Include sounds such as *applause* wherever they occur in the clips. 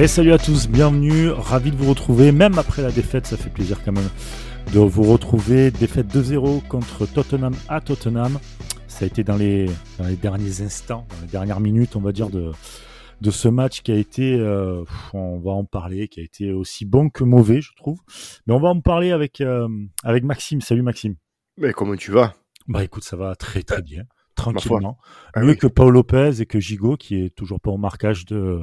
Et salut à tous, bienvenue, ravi de vous retrouver, même après la défaite, ça fait plaisir quand même de vous retrouver. Défaite 2-0 contre Tottenham à Tottenham. Ça a été dans les, dans les derniers instants, dans les dernières minutes, on va dire, de, de ce match qui a été, euh, on va en parler, qui a été aussi bon que mauvais, je trouve. Mais on va en parler avec, euh, avec Maxime. Salut Maxime. Mais comment tu vas? Bah écoute, ça va très très bien, tranquillement. Ah Mieux que Paul Lopez et que Gigot, qui est toujours pas au marquage de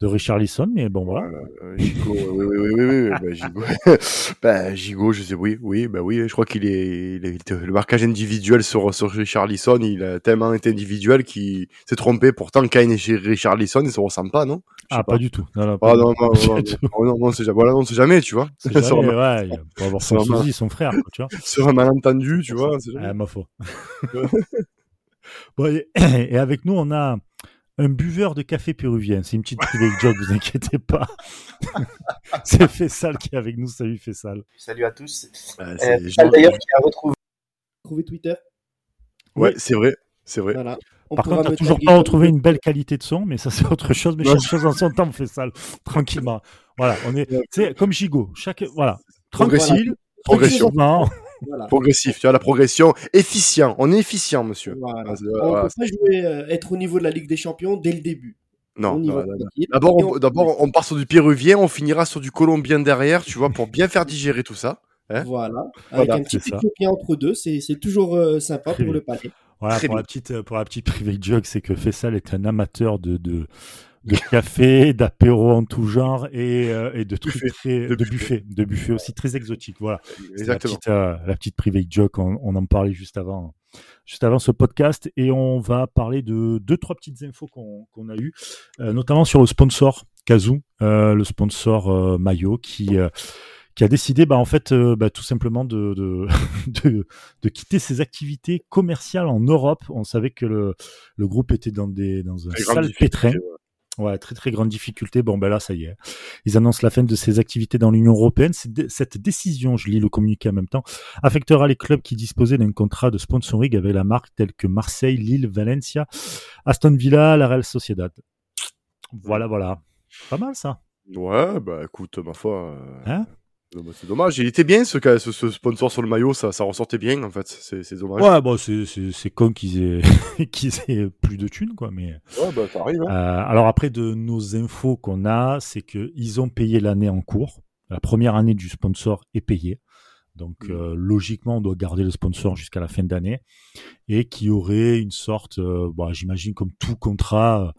de Richard Lisson, mais bon voilà. Euh, Gigot, oui, oui, oui, oui, oui. bah, Gigot, *laughs* bah, je sais, oui, oui, bah oui, je crois qu'il est, il est, le marquage individuel sur, sur Richard Lisson, il a tellement été individuel qu'il s'est trompé. Pourtant, quand il est chez Richard Lisson, il se ressemble pas, non? Ah, pas. du tout. Non, non, pas ah, *laughs* non, non, non, non, non, jamais, voilà, on sait jamais, tu vois. *laughs* Jamais, ouais, il peut avoir son frère, tu vois. Sur un malentendu, tu vois. Ah, ma foi. bon, et, *clears throat* et avec nous, on a un buveur de café péruvien. C'est une petite private joke, vous inquiétez pas. *laughs* c'est Fessal qui est avec nous. Salut Fessal. Salut à tous. Euh, Fessal d'ailleurs qui a retrouvé, Twitter. Ouais, c'est vrai. C'est vrai. Par contre, tu n'as toujours pas retrouvé une belle qualité de son, mais ça c'est autre chose. Mais chaque chose en son temps, Fessal. Tranquillement. Voilà, on est, c'est comme Gigot. Chaque, voilà. Progressif. Progressif, tu vois, la progression. Efficient, on est efficient, monsieur. on ne peut pas jouer, euh, être au niveau de la Ligue des Champions dès le début. Non, d'abord on, d'abord on part sur du péruvien, on finira sur du colombien derrière, tu vois, pour bien faire digérer tout ça. Hein voilà, avec un petit éthiopien entre deux, c'est toujours euh, sympa pour le palais. Voilà, pour la, petite, euh, pour la petite private joke, c'est que Fessal est un amateur de, de, de café, d'apéro en tout genre et, euh, et de trucs très, de, buffet, de buffet aussi très exotique. Voilà. Exactement. La petite, euh, la petite private joke, on, on, en parlait juste avant, juste avant ce podcast et on va parler de deux trois petites infos qu'on a eues, euh, notamment sur le sponsor Kazoo, le sponsor maillot qui qui a décidé, bah, en fait, bah, tout simplement de, de, *laughs* de, de, quitter ses activités commerciales en Europe. On savait que le, le groupe était dans, des, dans un sale pétrin. Ouais, très très grande difficulté. Bon, ben là, ça y est. Ils annoncent la fin de ses activités dans l'Union européenne. Cette décision, je lis le communiqué en même temps, affectera les clubs qui disposaient d'un contrat de sponsoring avec la marque tels que Marseille, Lille, Valencia, Aston Villa, la Real Sociedad. Voilà, voilà. Pas mal ça. Ouais, bah écoute, ma foi. Euh, hein? C'est dommage, il était bien ce, ce, ce, sponsor sur le maillot, ça, ça ressortait bien en fait, c'est dommage. Ouais, bon, c'est con qu'ils aient, *laughs* qu'ils aient plus de thunes, quoi, mais. Ouais, bah ça arrive. Hein. Euh, alors après, de nos infos qu'on a, c'est qu'ils ont payé l'année en cours. La première année du sponsor est payée. Donc mmh. euh, logiquement, on doit garder le sponsor jusqu'à la fin d'année. Et qu'il y aurait une sorte, euh, bon, j'imagine comme tout contrat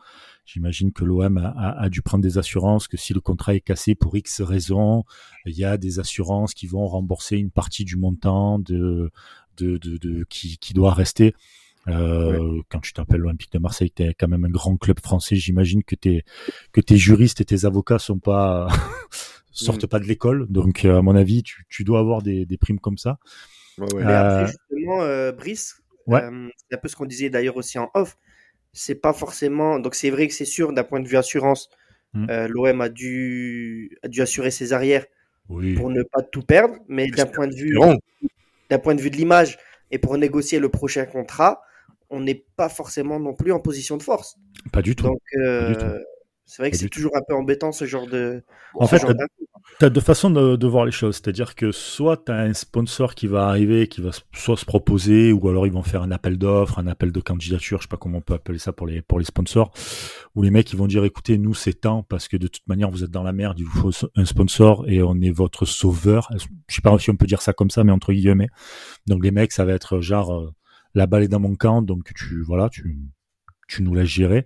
J'imagine que l'OM a, dû prendre des assurances que si le contrat est cassé pour X raisons, il y a des assurances qui vont rembourser une partie du montant de, de, de, qui, qui doit rester. Euh, Quand tu t'appelles l'Olympique de Marseille, tu es quand même un grand club français. J'imagine que tes que tes juristes et tes avocats sont pas *laughs* sortent mm. pas de l'école. Donc à mon avis, tu, tu dois avoir des, des primes comme ça. Ouais, ouais. Euh, justement, euh, Brice, euh, c'est un peu ce qu'on disait d'ailleurs aussi en off c'est pas forcément. Donc c'est vrai que c'est sûr d'un point de vue assurance, mmh. euh, l'OM a dû a dû assurer ses arrières pour ne pas tout perdre, mais d'un point de vue d'un point de vue de l'image et pour négocier le prochain contrat, on n'est pas forcément non plus en position de force. Pas du tout. Donc euh, c'est vrai que c'est toujours un peu embêtant ce genre de. En fait, tu as deux façons de, de, voir les choses. C'est-à-dire que soit tu as un sponsor qui va arriver, qui va soit se proposer, ou alors ils vont faire un appel d'offres, un appel de candidature, je sais pas comment on peut appeler ça pour les, pour les sponsors, où les mecs ils vont dire écoutez, nous c'est temps parce que de toute manière vous êtes dans la merde, il vous faut un sponsor et on est votre sauveur. Je sais pas si on peut dire ça comme ça, mais entre guillemets. Donc les mecs, ça va être genre euh, la balle est dans mon camp, donc tu voilà, tu, tu nous laisses gérer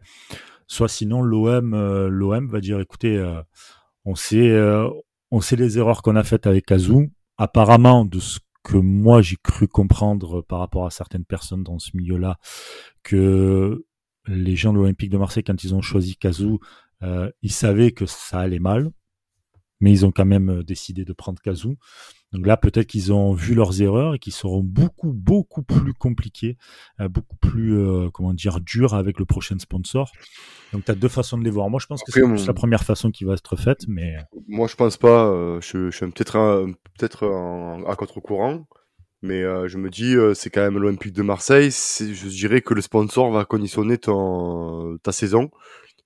soit sinon l'OM euh, l'OM va dire écoutez euh, on sait euh, on sait les erreurs qu'on a faites avec Azou apparemment de ce que moi j'ai cru comprendre par rapport à certaines personnes dans ce milieu-là que les gens de l'Olympique de Marseille quand ils ont choisi Kazou ils savaient que ça allait mal mais ils ont quand même décidé de prendre Kazoo. Donc là, peut-être qu'ils ont vu leurs erreurs et qu'ils seront beaucoup, beaucoup plus compliqués, euh, beaucoup plus, euh, comment dire, durs avec le prochain sponsor. Donc tu as deux façons de les voir. Moi, je pense que c'est la première façon qui va être faite, mais... Moi, je pense pas. Euh, je, je, suis peut-être peut-être à contre-courant. Mais je me dis, c'est quand même l'Olympique de Marseille. Je dirais que le sponsor va conditionner ton, ta saison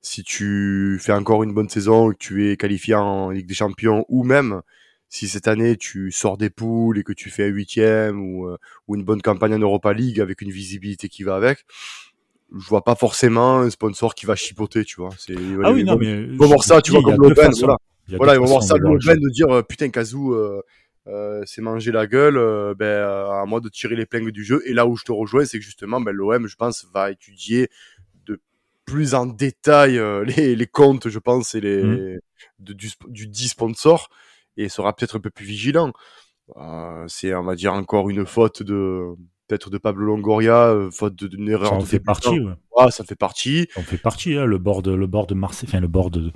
si tu fais encore une bonne saison, que tu es qualifié en Ligue des Champions, ou même si cette année tu sors des poules et que tu fais un huitième ou, euh, ou une bonne campagne en Europa League avec une visibilité qui va avec, je vois pas forcément un sponsor qui va chipoter, tu vois. C'est, ah oui, non, mais. Ils vont voir ça, tu vois, comme l'Open, voilà. Voilà, ils vont voir ça, l'Open, de dire, euh, putain, Kazoo, euh, euh, c'est manger la gueule, euh, ben, à moi de tirer les plingles du jeu. Et là où je te rejoins, c'est que justement, ben, l'OM, je pense, va étudier de plus en détail les, les comptes, je pense, et les, mmh. de, du, du 10 sponsors et sera peut-être un peu plus vigilant. Euh, c'est, on va dire, encore une faute de peut-être de Pablo Longoria, euh, faute d'une erreur. Ça en fait partie. Ouais. ça fait partie. Ça en fait partie. Hein, le bord de le bord de Marseille, enfin le bord de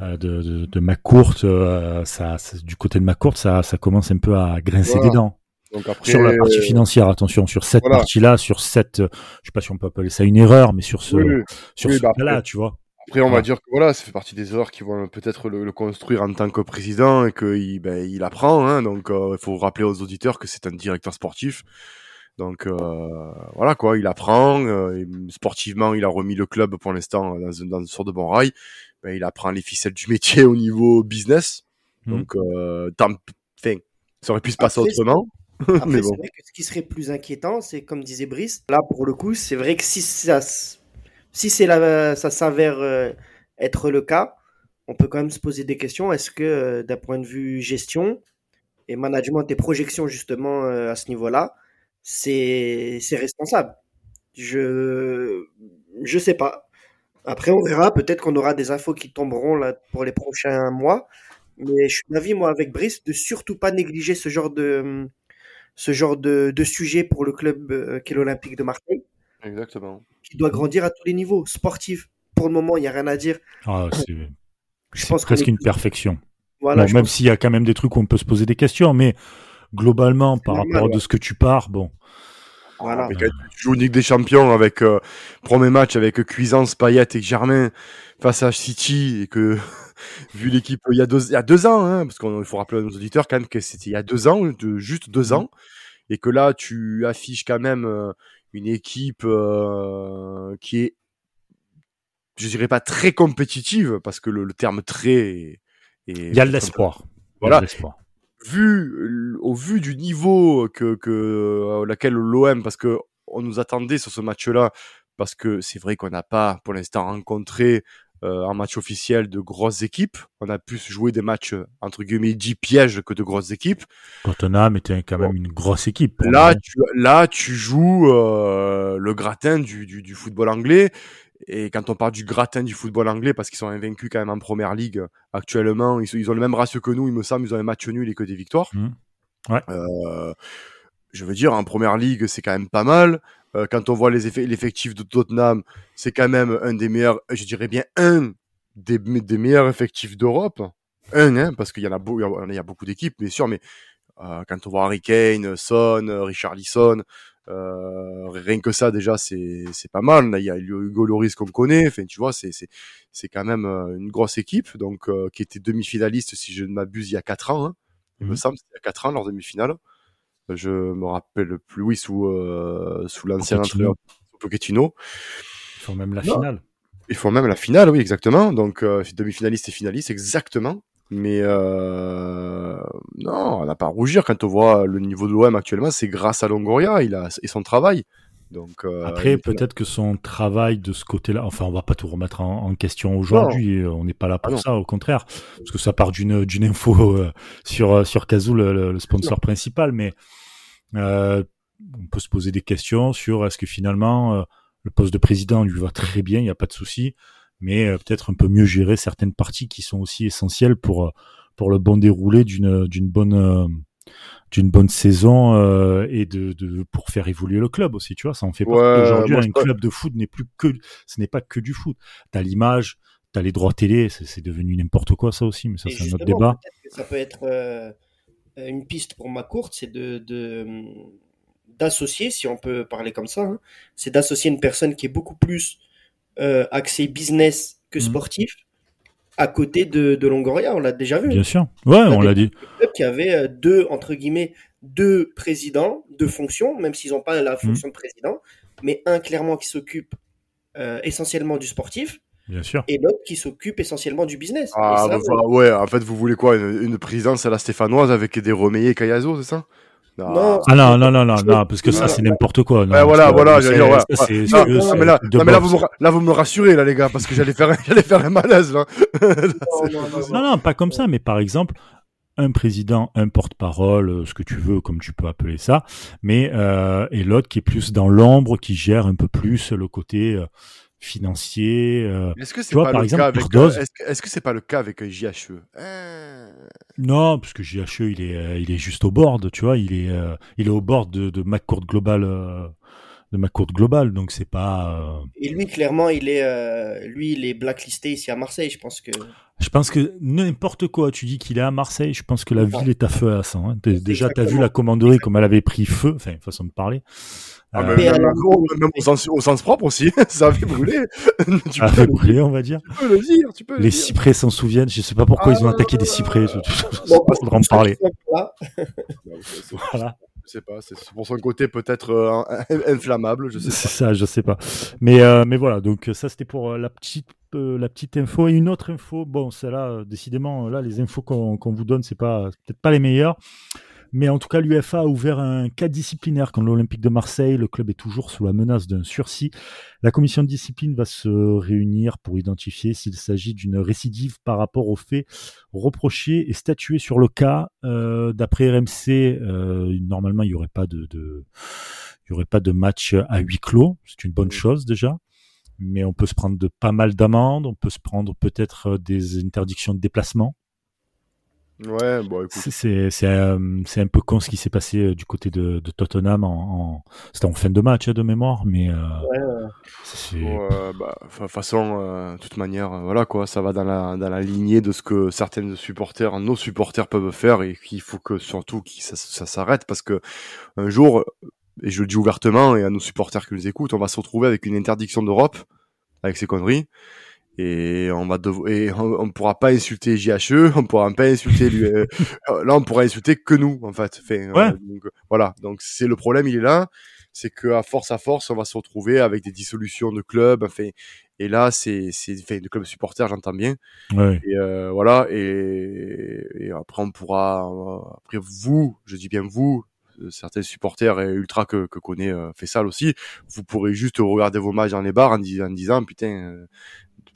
euh, de, de, de McCourt, euh, ça, du côté de McCourt, ça, ça commence un peu à grincer des dents. Donc après, sur la partie financière, attention, sur cette partie-là, sur cette, je sais pas si on peut appeler ça une erreur, mais sur ce, sur ce bah là tu vois. Après, on va dire que voilà, ça fait partie des erreurs qui vont peut-être le, construire en tant que président et qu'il ben, il apprend. Hein, donc, euh, il faut rappeler aux auditeurs que c'est un directeur sportif. Donc euh, voilà quoi, il apprend. Euh, sportivement, il a remis le club pour l'instant dans, dans une sorte de bon rail. Ben, il apprend les ficelles du métier au niveau business. Mmh. Donc, euh, fin, ça aurait pu se passer autrement. *laughs* Après, mais bon. vrai que ce qui serait plus inquiétant, c'est comme disait Brice, là pour le coup, c'est vrai que si ça si c'est là, ça s'avère euh, être le cas, on peut quand même se poser des questions. Est-ce que euh, d'un point de vue gestion et management et projection justement euh, à ce niveau-là, c'est responsable? Je je sais pas. Après, on verra. Peut-être qu'on aura des infos qui tomberont là pour les prochains mois. Mais je suis d'avis, moi, avec Brice, de surtout pas négliger ce genre de, ce genre de, de sujet pour le club qu'est l'Olympique de Marseille. Exactement qui doit grandir à tous les niveaux. Sportif, pour le moment, il n'y a rien à dire. Ah, c'est, je pense presque une perfection. Voilà, même s'il y a quand même des trucs où on peut se poser des questions, mais globalement, par rapport à de ce que tu pars, bon. Voilà. tu joues Ligue des Champions avec euh, premier match avec Cuisance, Payet et Germain face à City et que *laughs* vu l'équipe il y a deux, il y a deux ans, hein, parce qu'il faut rappeler à nos auditeurs quand même que c'était il y a deux ans, de, juste deux mmh. ans, et que là tu affiches quand même euh, une équipe euh, qui est, je dirais pas très compétitive, parce que le, terme très Il y a de l'espoir. Voilà. Vu, au vu du niveau que, que euh, laquelle l'OM, parce que on nous attendait sur ce match-là, parce que c'est vrai qu'on n'a pas pour l'instant rencontré euh, en match officiel de grosses équipes. On a pu jouer des matchs euh, entre guillemets 10 pièges que de grosses équipes. Tottenham était quand même une grosse équipe. Là, tu, là, tu joues euh, le gratin du, du, du, football anglais. Et quand on parle du gratin du football anglais, parce qu'ils sont invaincus quand même en première ligue actuellement, ils, ils, ont le même ratio que nous, il me semble, ils ont un match nul et que des victoires. Mmh. Ouais. Euh, je veux dire, en première ligue, c'est quand même pas mal. Euh, quand on voit les effets, l'effectif de Tottenham, c'est quand même un des meilleurs, je dirais bien un des, des meilleurs effectifs d'Europe. Un, hein, parce qu'il y en a, beau, il y a beaucoup d'équipes, bien sûr, mais euh, quand on voit Harry Kane, Son, Richard Lisson, euh, rien que ça déjà c'est c'est pas mal. Là il y a Hugo Loris qu'on connaît. Enfin tu vois c'est c'est c'est quand même euh, une grosse équipe donc euh, qui était demi-finaliste si je ne m'abuse il y a quatre ans. Hein. Il me mmh. semble il y a quatre ans leur demi-finale. Je me rappelle plus, oui, sous, euh, sous l'ancien entraîneur Pochettino. Ils font même la finale. Ils font même la finale, oui, exactement. Donc, euh, demi-finaliste et finaliste, exactement. Mais euh, non, on n'a pas à rougir quand on voit le niveau de l'OM actuellement. C'est grâce à Longoria il a, et son travail. Donc, euh, Après, peut-être que son travail de ce côté-là, enfin, on va pas tout remettre en, question aujourd'hui. On n'est pas là pour ah ça, au contraire, parce que ça part d'une d'une info euh, sur euh, sur Kazoo, le, le sponsor principal. Mais euh, on peut se poser des questions sur est-ce que finalement le poste de président lui va très bien, il n'y a pas de souci, mais peut-être un peu mieux gérer certaines parties qui sont aussi essentielles pour pour le bon déroulé d'une d'une bonne d'une bonne saison euh, et de, de, pour faire évoluer le club aussi, tu vois, ça en fait partie. Aujourd'hui, un club de foot n'est plus que, ce n'est pas que du foot. T'as l'image, t'as les droits télé, c'est devenu n'importe quoi ça aussi, mais ça c'est un autre débat. ça peut être euh, une piste pour ma courte, c'est de, d'associer, si on peut parler comme ça, hein, c'est d'associer une personne qui est beaucoup plus euh, axée business que mmh. À côté de, de Longoria, on l'a déjà vu. Bien sûr, ouais, on, l'a dit. Qui avait euh, deux, entre guillemets, deux présidents, deux fonctions, même s'ils n'ont pas la fonction de président, mais un clairement qui s'occupe euh, essentiellement du sportif, Bien sûr. Et l'autre qui s'occupe essentiellement du business. Ah, bah, ouais, en fait, vous voulez quoi? Une, présidence à la stéphanoise avec des Romeyer et Cayazo, c'est ça? Non. Ah non, non, non, non, non, parce que ça, c'est n'importe quoi. Non, voilà, voilà, j'allais dire, ouais. mais là, mais là, vous me, là, vous me rassurez, là, les gars, parce que j'allais faire, *laughs* j'allais faire un malaise, là. non, non, pas comme ça, mais par exemple, un président, un porte-parole, euh, ce que tu veux, comme tu peux appeler ça, mais euh, et l'autre qui est plus dans l'ombre, qui gère un peu plus le côté euh, financier. Euh, est-ce que c'est pas, le cas avec euh, est-ce que c'est pas le cas avec JHE Non, parce que JHE il est il est juste au board, tu vois, il est il est au bord de, de McCourt Global de ma courte globale, donc c'est pas. Et lui, clairement, il est, lui, il est blacklisté ici à Marseille. Je pense que. Je pense que n'importe quoi, tu dis qu'il est à Marseille, je pense que la ville est à feu à sang. Hein. Déjà, tu as vu la commanderie comme elle avait pris feu, enfin, façon de parler. Ah, euh, même, au, sens, au, sens, propre aussi, *laughs* ça avait brûlé. *laughs* tu ça avait brûlé, on va dire. Tu peux le dire, tu peux Les cyprès s'en souviennent, je sais pas pourquoi ils ont attaqué des cyprès, je, je, *laughs* en parler. voilà. Je sais pas, c'est pour son côté peut-être euh, inflammable, je sais C'est ça, je sais pas. Mais, euh, mais voilà, donc ça c'était pour la petite la petite info et une autre info. Bon, celle-là, décidément, là, les infos qu'on vous donne, c'est pas peut-être pas les meilleures. Mais en tout cas, l'UFA a ouvert un cas disciplinaire contre l'Olympique de Marseille. Le club est toujours sous la menace d'un sursis. La commission de discipline va se réunir pour identifier s'il s'agit d'une récidive par rapport aux faits reprochés et statuer sur le cas. Euh, d'après RMC, euh, normalement, il n'y aurait pas de, il y aurait pas de match à huis clos. C'est une bonne chose déjà mais on peut se prendre de pas mal d'amendes, on peut se prendre peut-être des interdictions de déplacement. Ouais, bon. C'est, c'est, euh, c'est un peu con ce qui s'est passé euh, du côté de, de Tottenham. En, en... C'était en fin de match hein, de mémoire, mais. Euh, ouais, bah, façon, de toute manière, voilà quoi, ça va dans la, dans la lignée de ce que certains supporters, nos supporters peuvent faire et qu'il faut que surtout que ça, ça s'arrête parce que un jour, et je le dis ouvertement et à nos supporters qui nous écoutent, on va se retrouver avec une interdiction d'Europe avec ces conneries et on va et on, pourra pas insulter JHE, *laughs* on pourra pas insulter lui. Euh, là, on pourra insulter que nous en fait. Enfin, euh, donc, voilà. Donc c'est le problème, il est là, c'est que à force à force, on va se retrouver avec des dissolutions de clubs. Enfin, et là, c'est c'est enfin, de clubs supporters, j'entends bien. Ouais. Et euh, voilà. Et, et, après, on pourra après vous, je dis bien vous, certains supporters et ultra que, que connaît euh, Fessal aussi, vous pourrez juste regarder vos matchs dans les bars en, en disant putain,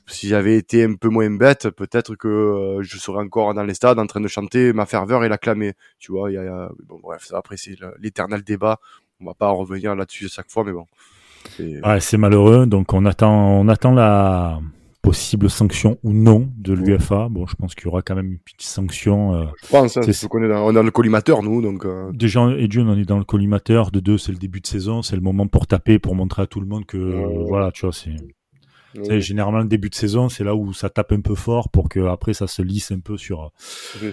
si j'avais été un peu moins bête, peut-être que euh, je serais encore dans les stades en train de chanter ma ferveur et l'acclamer. Tu vois, il y a, bon, bref, après c'est l'éternel débat. On va pas revenir là-dessus à chaque fois, mais bon. Ouais, c'est malheureux. Donc on attend, on attend la possible sanction ou non de l'UFA. Bon, je pense qu'il y aura quand même une petite sanction. Euh, je pense, hein, on, est dans, on est dans le collimateur, nous. Donc, euh... Déjà, et Dieu, on est dans le collimateur. De deux, c'est le début de saison. C'est le moment pour taper, pour montrer à tout le monde que, voilà, tu vois, c'est généralement, le début de saison, c'est là où ça tape un peu fort pour que après ça se lisse un peu sur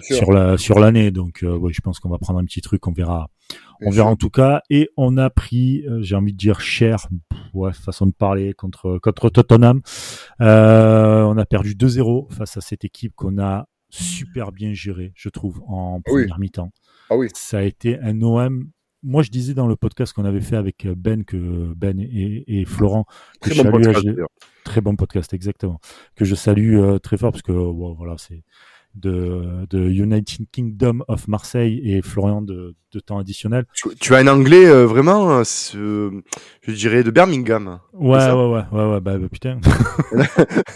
sur la sur l'année. Donc, euh, ouais, je pense qu'on va prendre un petit truc, on verra, on verra en tout cas. Et on a pris, euh, j'ai envie de dire cher, ouais, façon de parler contre contre Tottenham. Euh, on a perdu 2-0 face à cette équipe qu'on a super bien gérée, je trouve, en première mi-temps. Ah oui. Ça a été un OM moi, je disais dans le podcast qu'on avait fait avec Ben que Ben et, Florent, très bon podcast, très bon podcast, exactement, que je salue euh, très fort parce que voilà, c'est de, de, United Kingdom of Marseille et Florian de, de temps additionnel. Tu, as un anglais euh, vraiment, euh, je dirais, de Birmingham. Ouais, ouais, ouais, ouais, ouais, bah, bah putain. *laughs*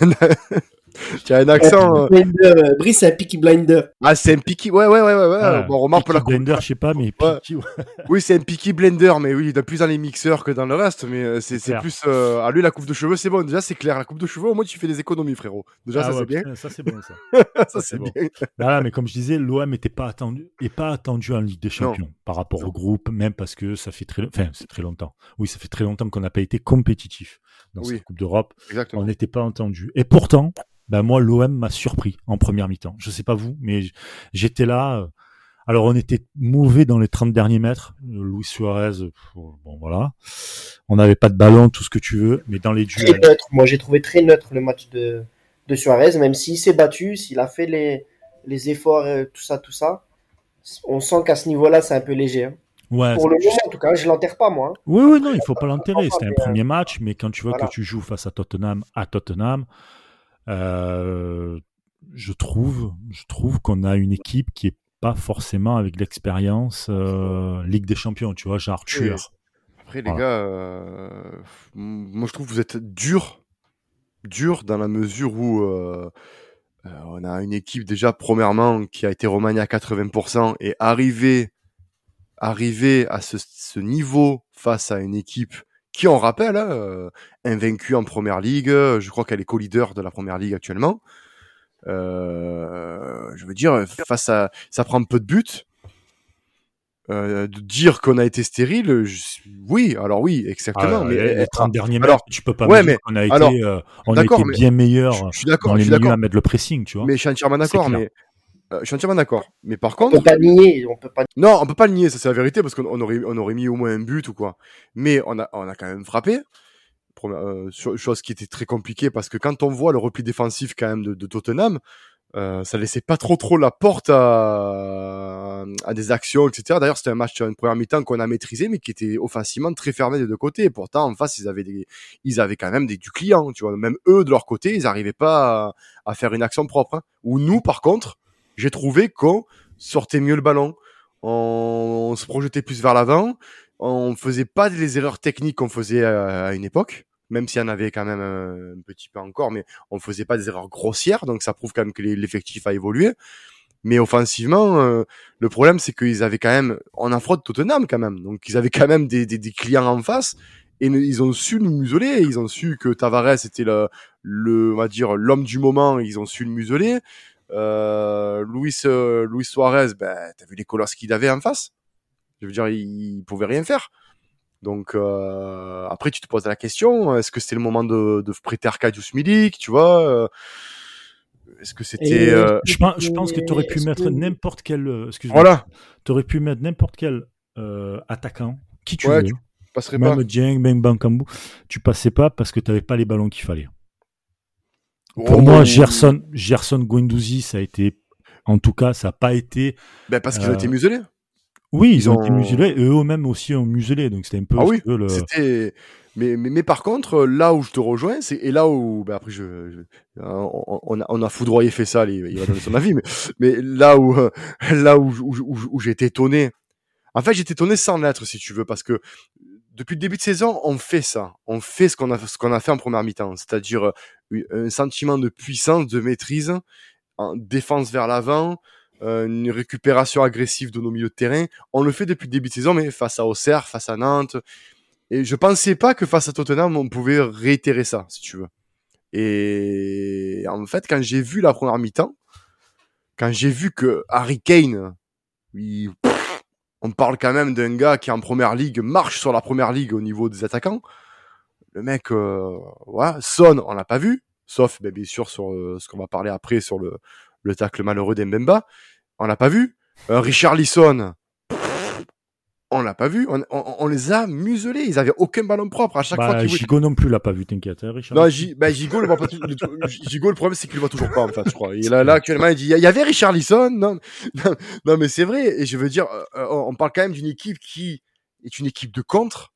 *laughs* *laughs* Tu as un accent. Euh... euh Brice, c'est un Peaky Blinder. Ah, c'est un Peaky. Ouais, ouais, ouais, ouais. ouais. bon, remarque la Blender, je sais pas, mais Peaky, ouais. *laughs* Oui, c'est un Peaky Blender, mais oui, il est plus dans les mixeurs que dans le reste. Mais euh, c'est plus. Euh... À lui, la coupe de cheveux, c'est bon. Déjà, c'est clair. La coupe de cheveux, au moins, tu fais des économies, frérot. Déjà, ah, ça, c'est bien. Ça, c'est bon, ça. *laughs* ça, c'est bien. Voilà, mais comme je disais, l'OM n'était pas attendu, et pas attendu en Ligue des Champions par rapport au groupe, même parce que ça fait très, enfin, c'est très longtemps. Oui, ça fait très longtemps qu'on n'a pas été compétitif dans cette Coupe d'Europe. On n'était pas entendu. Et pourtant, ben moi l'OM m'a surpris en première mi-temps. Je sais pas vous, mais j'étais là. Euh, alors on était mauvais dans les 30 derniers mètres. Louis Suarez, bon voilà. On n'avait pas de ballon, tout ce que tu veux, mais dans les duels. Neutre. Moi j'ai trouvé très neutre le match de, de Suarez, même s'il s'est battu, s'il a fait les, les efforts, euh, tout ça, tout ça. On sent qu'à ce niveau-là c'est un peu léger. Hein. Ouais, Pour le moment, en tout cas, je l'enterre pas, moi. Hein. Oui, oui, non, il faut pas l'enterrer. C'était un premier match, mais quand tu vois que tu joues face à Tottenham, à Tottenham, je trouve, je trouve qu'on a une équipe qui est pas forcément avec l'expérience Ligue des Champions, tu vois, genre tueur. Après, les gars, moi je trouve que vous êtes dur, dur dans la mesure où on a une équipe déjà premièrement qui a été remaniée à 80% et arrivé arriver à ce, niveau face à une équipe qui, on rappelle, hein, euh, invaincue en première ligue, je crois qu'elle est co-leader de la première ligue actuellement. Euh, je veux dire, face à, ça prend peu de buts. Euh, de dire qu'on a été stérile, oui, alors oui, exactement. Ah, mais les 30 derniers matchs, tu peux pas ouais, mais, qu'on a été, on a été bien meilleur je, suis dans les milieux à mettre le pressing, tu vois. Mais je suis entièrement d'accord, mais euh, je suis entièrement d'accord. Mais par contre. On peut pas nier. On peut pas... Non, on peut pas le nier, ça c'est la vérité, parce qu'on aurait, on aurait mis au moins un but ou quoi. Mais on a, on a quand même frappé. Euh, chose qui était très compliquée parce que quand on voit le repli défensif quand même de, de Tottenham, euh, ça laissait pas trop trop la porte à, à des actions, etc. D'ailleurs, c'était un match, une première mi-temps qu'on a maîtrisé, mais qui était offensivement très fermé des deux côtés. Et pourtant, en face, ils avaient des, ils avaient quand même des, du client, tu vois. Même eux, de leur côté, ils n'arrivaient pas à, à, faire une action propre. Hein. Ou nous, par contre, j'ai trouvé qu'on sortait mieux le ballon, on, se projetait plus vers l'avant, on faisait pas les erreurs techniques qu'on faisait à, une époque, même s'il y en avait quand même un, petit peu encore, mais on faisait pas des erreurs grossières, donc ça prouve quand même que l'effectif a évolué. Mais offensivement, euh, le problème c'est qu'ils avaient quand même, on affronte Tottenham quand même, donc ils avaient quand même des, des, clients en face et ils ont su nous museler, ils ont su que Tavares était le, le on va dire l'homme du moment, ils ont su le museler. Euh, Luis, euh, Luis Suarez, ben, t'as vu les colosses qu'il avait en face? Je veux dire, il, il pouvait rien faire. Donc euh, après, tu te poses la question est-ce que c'était le moment de, de prêter Arcadius Milik Tu vois euh, Est-ce que c'était euh, je, pense, je pense que tu aurais pu mettre n'importe quel. Excuse-moi. Voilà. Tu aurais pu mettre n'importe quel attaquant, qui tu veux. Tu passerais même pas. Dieng, même Bankambu. Tu passais pas parce que tu n'avais pas les ballons qu'il fallait. Pour moi, Gerson, Gerson Guendouzi, ça a été, en tout cas, ça n'a pas été. Ben parce qu'ils ont été euh, muselés. Oui, ils, ont... été muselés. Et eux-mêmes aussi ont muselé. Donc c'était un peu. Ah oui. C'était. Mais, mais, mais, par contre, là où je te rejoins, c'est et là où ben après je, on, a, on a foudroyé fait ça, il, va donner son avis, mais, mais là où *laughs* là où, où, où, où j'étais étonné, en fait j'étais étonné sans l'être si tu veux, parce que depuis le début de saison, on fait ça. On fait ce qu'on a, ce qu'on a fait en première mi-temps. C'est-à-dire euh, un sentiment de puissance, de maîtrise, en défense vers l'avant, euh, une récupération agressive de nos milieux de terrain. On le fait depuis le début de saison, mais face à Auxerre, face à Nantes. Et je pensais pas que face à Tottenham, on pouvait réitérer ça, si tu veux. Et en fait, quand j'ai vu la première mi-temps, quand j'ai vu que Harry Kane, il, on parle quand même d'un gars qui en première ligue marche sur la première ligue au niveau des attaquants. Le mec, euh, ouais, Son, on l'a pas vu, sauf ben, bien sûr sur euh, ce qu'on va parler après sur le, le tacle malheureux d'Embemba. On l'a pas vu. Euh, Richard Lisson, on l'a pas vu. On, on, on, les a muselés. Ils avaient aucun ballon propre à chaque bah, fois. Gigot non plus l'a pas vu, t'inquiète, hein, Richard. Non, G, bah, le, pas, Gigot, le problème, c'est qu'il le voit toujours pas, en fait, je crois. Il là, là, actuellement, il dit, il y avait Richard Lisson. Non, non, non mais c'est vrai. Et je veux dire, euh, on parle quand même d'une équipe qui est une équipe de contre,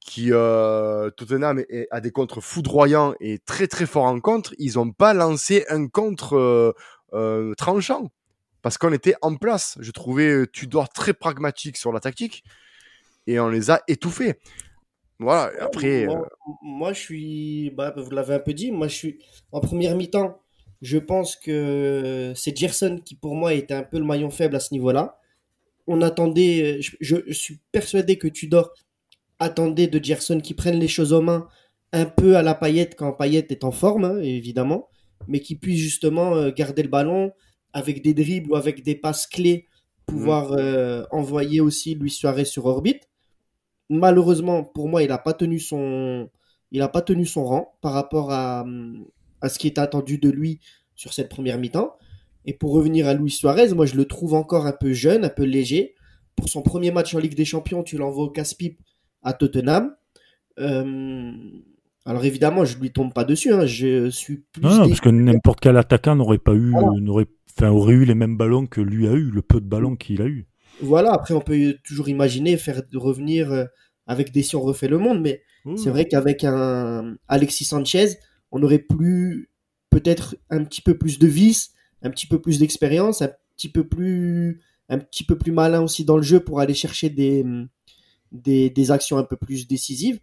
qui, euh, Tottenham est, a des contres foudroyants et très, très forts en contre. Ils ont pas lancé un contre, euh, euh tranchant parce qu'on était en place. Je trouvais euh, Tudor très pragmatique sur la tactique et on les a étouffés. Voilà, après. Moi, euh, je suis. Bah, vous l'avez un peu dit, moi, je suis. En première mi-temps, je pense que c'est Gerson qui, pour moi, était un peu le maillon faible à ce niveau-là. On attendait. Je, suis persuadé que Tudor attendait de Gerson qui prenne les choses en main un peu à la paillette quand paillette est en forme, hein, évidemment, mais qui puisse justement euh, garder le ballon, avec des dribbles ou avec des passes clés, pouvoir mm. euh, envoyer aussi Luis Suarez sur orbite. Malheureusement, pour moi, il n'a pas tenu son, il a pas tenu son rang par rapport à, à ce qui est attendu de lui sur cette première mi-temps. Et pour revenir à Luis Suarez, moi, je le trouve encore un peu jeune, un peu léger. Pour son premier match en Ligue des Champions, tu l'envoies au casse-pipe à Tottenham. Euh, alors évidemment, je lui tombe pas dessus. Hein. Je suis plus. Non, parce que n'importe quel attaquant n'aurait pas eu, n'aurait enfin, aurait eu les mêmes ballons que lui a eu, le peu de ballons qu'il a eu. Voilà, après on peut toujours imaginer faire revenir euh, avec des si on refait le monde, mais c'est vrai qu'avec un Alexis Sanchez, on aurait plus peut-être un petit peu plus de vis, un petit peu plus d'expérience, un petit peu plus un petit peu plus malin aussi dans le jeu pour aller chercher des, des, actions un peu plus décisives.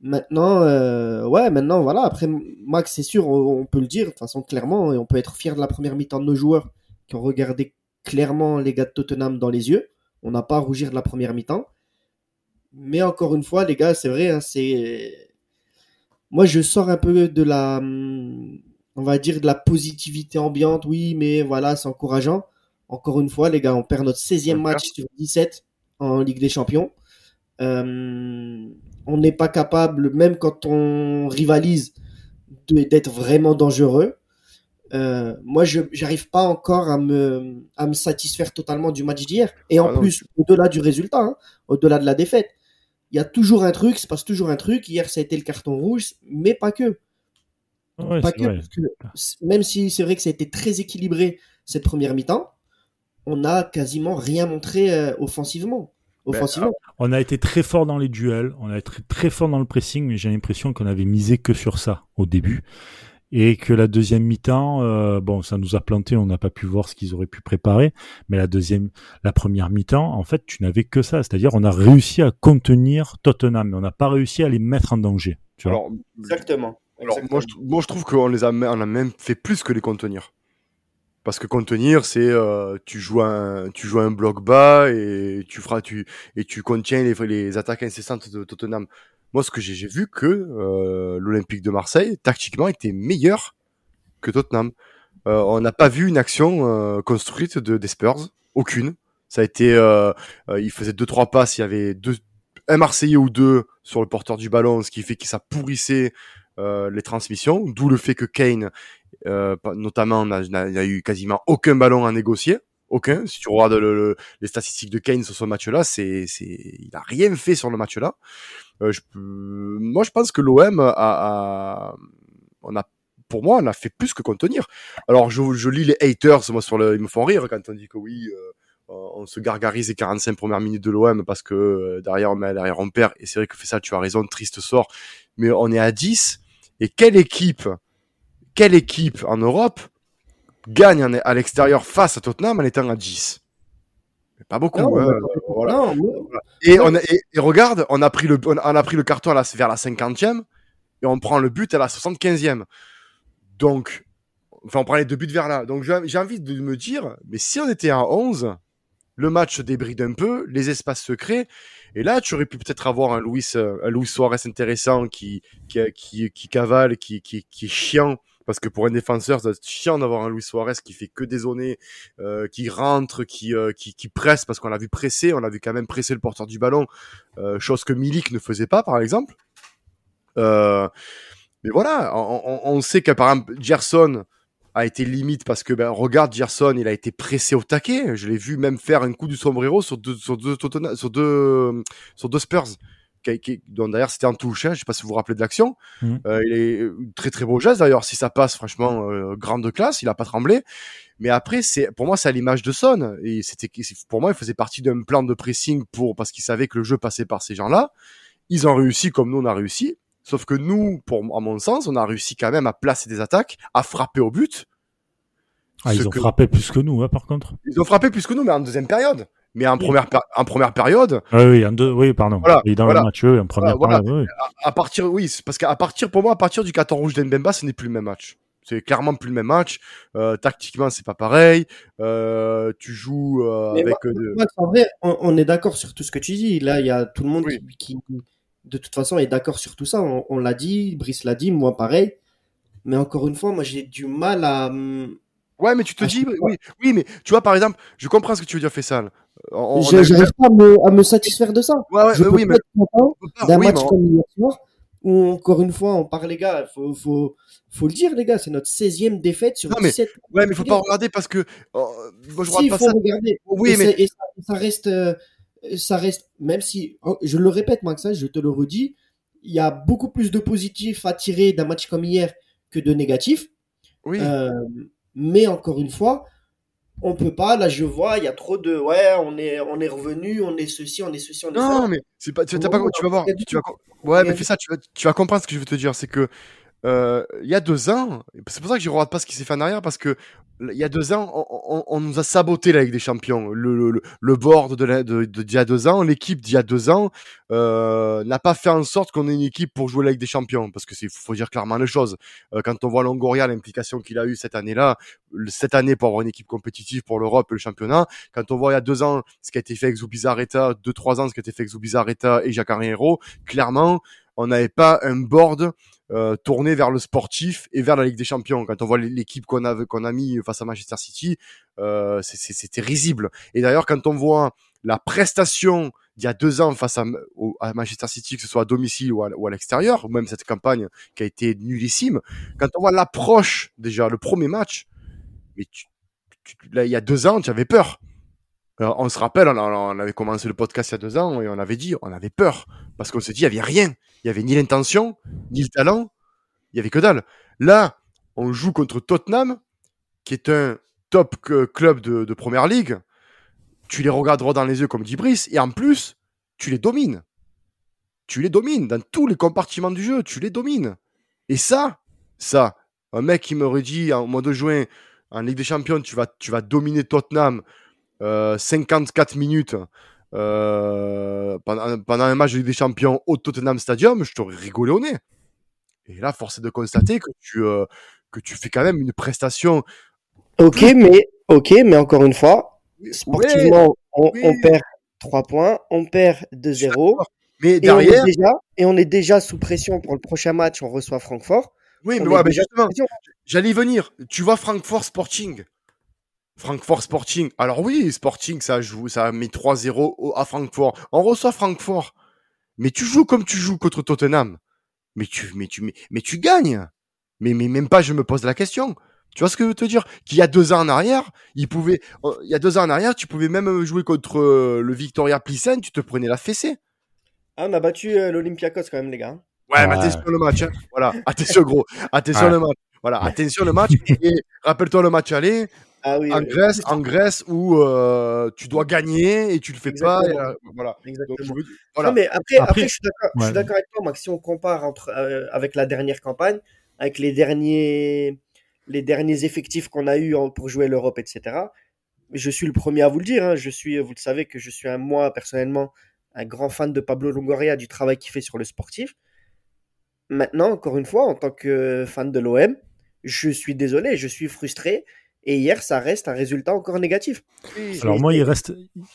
Maintenant, euh, ouais, maintenant, voilà. Après, Max, c'est sûr, on, peut le dire, de toute façon, clairement, et on peut être fier de la première mi-temps de nos joueurs qui ont regardé clairement les gars de Tottenham dans les yeux. On n'a pas à rougir de la première mi-temps. Mais encore une fois, les gars, c'est vrai, hein, c'est. Moi, je sors un peu de la. On va dire de la positivité ambiante, oui, mais voilà, c'est encourageant. Encore une fois, les gars, on perd notre 16e match sur 17 en Ligue des Champions. Euh, on n'est pas capable, même quand on rivalise, d'être vraiment dangereux. Euh, moi, je n'arrive pas encore à me, à me satisfaire totalement du match d'hier. Et en ah plus, au-delà du résultat, hein, au-delà de la défaite, il y a toujours un truc, se passe toujours un truc. Hier, ça a été le carton rouge, mais pas que. pas que, même si c'est vrai que ça a été très équilibré cette première mi-temps, on n'a quasiment rien montré euh, offensivement. Ben, offensivement. on a été très fort dans les duels, on a été très, fort dans le pressing, mais j'ai l'impression qu'on avait misé que sur ça au début. Et que la deuxième mi-temps, euh, bon, ça nous a planté, on n'a pas pu voir ce qu'ils auraient pu préparer, mais la deuxième, la première mi-temps, en fait, tu n'avais que ça, c'est-à-dire on a réussi à contenir Tottenham, mais on n'a pas réussi à les mettre en danger. Tu vois? Exactement. Alors, moi, je, moi, je trouve qu'on les a, on a même fait plus que les contenir. Parce que contenir, c'est euh, tu joues un tu joues un bloc bas et tu feras tu et tu contiens les, les attaques incessantes de Tottenham. Moi, ce que j'ai vu que euh, l'Olympique de Marseille tactiquement était meilleur que Tottenham. Euh, on n'a pas vu une action construite de des Spurs, aucune. Ça a été, il faisait deux trois passes, il y avait deux un Marseillais ou deux sur le porteur du ballon, ce qui fait que ça pourrissait les transmissions, d'où le fait que Kane euh, notamment, il n'y a, eu quasiment aucun ballon à négocier. Aucun. Si tu regardes les statistiques de Kane sur ce match-là, c'est, c'est, il a rien fait sur le match-là. Euh, je, moi, je pense que l'OM a, a, on a, pour moi, on a fait plus que contenir. Alors, je, je lis les haters, moi, sur le, ils me font rire quand on dit que oui, euh, on se gargarise les 45 premières minutes de l'OM parce que euh, derrière on met derrière on perd. Et c'est vrai que fait ça, tu as raison, triste sort. Mais on est à 10. Et quelle équipe quelle équipe en Europe gagne à l'extérieur face à Tottenham en étant à 10 Pas beaucoup. Hein, et, on et, regarde, on a pris le, on a pris le carton vers la 50e et on prend le but à la 75e. Donc, enfin, on prend les deux buts vers là. Donc, j'ai envie de me dire, mais si on était à 11, le match débride un peu, les espaces se créent, et là, tu aurais pu peut-être avoir un Luis, un Luis Suarez intéressant qui, qui, qui, cavale, qui, qui, qui est chiant, parce que pour un défenseur, c'est chiant d'avoir un Luis Suarez qui fait que dézonner, euh, qui rentre, qui, euh, qui, qui presse, parce qu'on l'a vu presser, on l'a vu quand même presser le porteur du ballon, euh, chose que Milik ne faisait pas, par exemple. Euh, mais voilà, on, on, sait exemple, Gerson a été limite parce que ben, regarde Gerson, il a été pressé au taquet. Je l'ai vu même faire un coup du sombrero sur deux, sur deux, sur deux, sur deux Spurs dont d'ailleurs c'était en touche, hein, je sais pas si vous vous rappelez de l'action. Mmh. Euh, il est très très beau geste d'ailleurs, si ça passe franchement euh, grande classe, il a pas tremblé. Mais après c'est pour moi c'est à l'image de Son et c'était pour moi il faisait partie d'un plan de pressing pour parce qu'il savait que le jeu passait par ces gens-là. Ils ont réussi comme nous on a réussi, sauf que nous pour à mon sens, on a réussi quand même à placer des attaques, à frapper au but. Ah, ils ont frappé plus que nous, hein, par contre. Ils ont frappé plus que nous, mais en deuxième période mais en première en première période. Oui, oui, en deux, oui, pardon. Voilà, oui, dans le match, oui, en première période. Oui. À, partir, oui, parce qu'à partir, pour moi, à partir du 14 rouge d'Embemba, ce n'est plus le même match. C'est clairement plus le même match. Euh, tactiquement, c'est pas pareil. Euh, tu joues euh, avec. Moi, en vrai, on, est d'accord sur tout ce que tu dis. Là, il y a tout le monde qui, de toute façon, est d'accord sur tout ça. On, on l'a dit, Brice l'a dit, moi pareil. Mais encore une fois, moi, j'ai du mal à. Hum, ouais, mais tu te dis, oui, oui, mais tu vois, par exemple, je comprends ce que tu veux dire, Fessal. Je n'arrive pas à me, satisfaire de ça. je peux oui, être d'un match comme hier soir où, encore une fois, on parle, les gars, faut, faut, faut le dire, les gars, c'est notre 16e défaite sur non, mais, 17. Ouais, mais faut pas regarder parce que. Oh, moi, je si, pas faut ça. regarder. Oui, et mais. Ça, et ça, reste. Euh, ça reste. Même si. Oh, je le répète, Max, hein, je te le redis. Il y a beaucoup plus de positifs à tirer d'un match comme hier que de négatifs. Oui. Euh, mais encore une fois, on peut pas. Là, je vois, il y a trop de. Ouais, on est, on est revenu, on est ceci, on est ceci, on est non, mais c'est pas. Tu, pas, tu vas voir. Tu vas, ouais, mais fais ça. Tu vas, tu vas comprendre ce que je veux te dire. C'est que euh, il y a deux ans, c'est pour ça que je ne regarde pas ce qui s'est fait en arrière, parce que il y a deux ans, on, nous a saboté la Ligue des Champions. Le, le, le board de, de, d'il y a deux ans, l'équipe d'il y a deux ans, euh, n'a pas fait en sorte qu'on ait une équipe pour jouer la Ligue des Champions. Parce que c'est, faut dire clairement les choses. Euh, quand on voit Longoria, l'implication qu'il a eu cette année-là, cette année pour avoir une équipe compétitive pour l'Europe et le championnat, quand on voit il y a deux ans ce qui a été fait avec Zubizarreta, deux, trois ans ce qui a été fait avec Zubizarreta et Jacques clairement, on n'avait pas un board euh, tourné vers le sportif et vers la Ligue des Champions. Quand on voit l'équipe qu'on a qu'on a mis face à Manchester City, euh, c'était risible. Et d'ailleurs, quand on voit la prestation d'il y a deux ans face à, à, Manchester City, que ce soit à domicile ou à, l'extérieur, ou même cette campagne qui a été nullissime, quand on voit l'approche déjà, le premier match, mais tu, là, il y a deux ans, tu avais peur. Alors, on se rappelle, on, avait commencé le podcast il y a deux ans et on avait dit, on avait peur parce qu'on s'est dit, il y avait rien, il y avait ni l'intention, ni le talent, il y avait que dalle. Là, on joue contre Tottenham, qui est un top club de, première ligue. Tu les regardes droit dans les yeux comme dit Brice, et en plus, tu les domines. Tu les domines dans tous les compartiments du jeu, tu les domines. Et ça, ça, un mec qui m'aurait dit en mois de juin, en Ligue des Champions, tu vas, tu vas dominer Tottenham 54 euh, minutes euh, pendant, pendant, un match de Ligue des Champions au Tottenham Stadium, je t'aurais rigolé au nez. Et là, force est de constater que tu, euh, que tu fais quand même une prestation. Ok, mais, ok, mais encore une fois, sportivement, on, perd 3 points, on perd 2-0. Mais derrière. Et on, déjà, et on est déjà sous pression pour le prochain match, on reçoit Francfort. Oui, mais, ouais, mais justement, j'allais y venir. Tu vois Francfort Sporting. Francfort Sporting. Alors oui, Sporting, ça joue, ça a mis 3-0 à Francfort. On reçoit Francfort. Mais tu joues comme tu joues contre Tottenham. Mais tu, mais tu, mais, tu gagnes. Mais, mais même pas, je me pose la question. Tu vois ce que je veux te dire? Qu'il y a deux ans en arrière, il pouvait, euh, il y a deux ans en arrière, tu pouvais même jouer contre euh, le Victoria Plissen, tu te prenais la fessée. Ah, on a battu euh, l'Olympiakos quand même, les gars. Ouais, mais attention le match. Hein. Voilà, attention gros, attention le match. Voilà, attention le match. Et rappelle-toi le match aller. Ah en, Grèce, en Grèce où euh, tu dois gagner et tu le fais pas. Euh, voilà. voilà. mais après, après, je suis d'accord avec toi, Max. Si on compare entre, euh, avec la dernière campagne, avec les derniers, les derniers effectifs qu'on a eu pour jouer l'Europe, etc., je suis le premier à vous le dire. Hein. je suis, vous le savez que je suis un, moi, personnellement, un grand fan de Pablo Longoria, du travail qu'il fait sur le sportif. Maintenant, encore une fois, en tant que fan de l'OM, je suis désolé, je suis frustré et hier, ça reste un résultat encore négatif. Alors moi, il reste,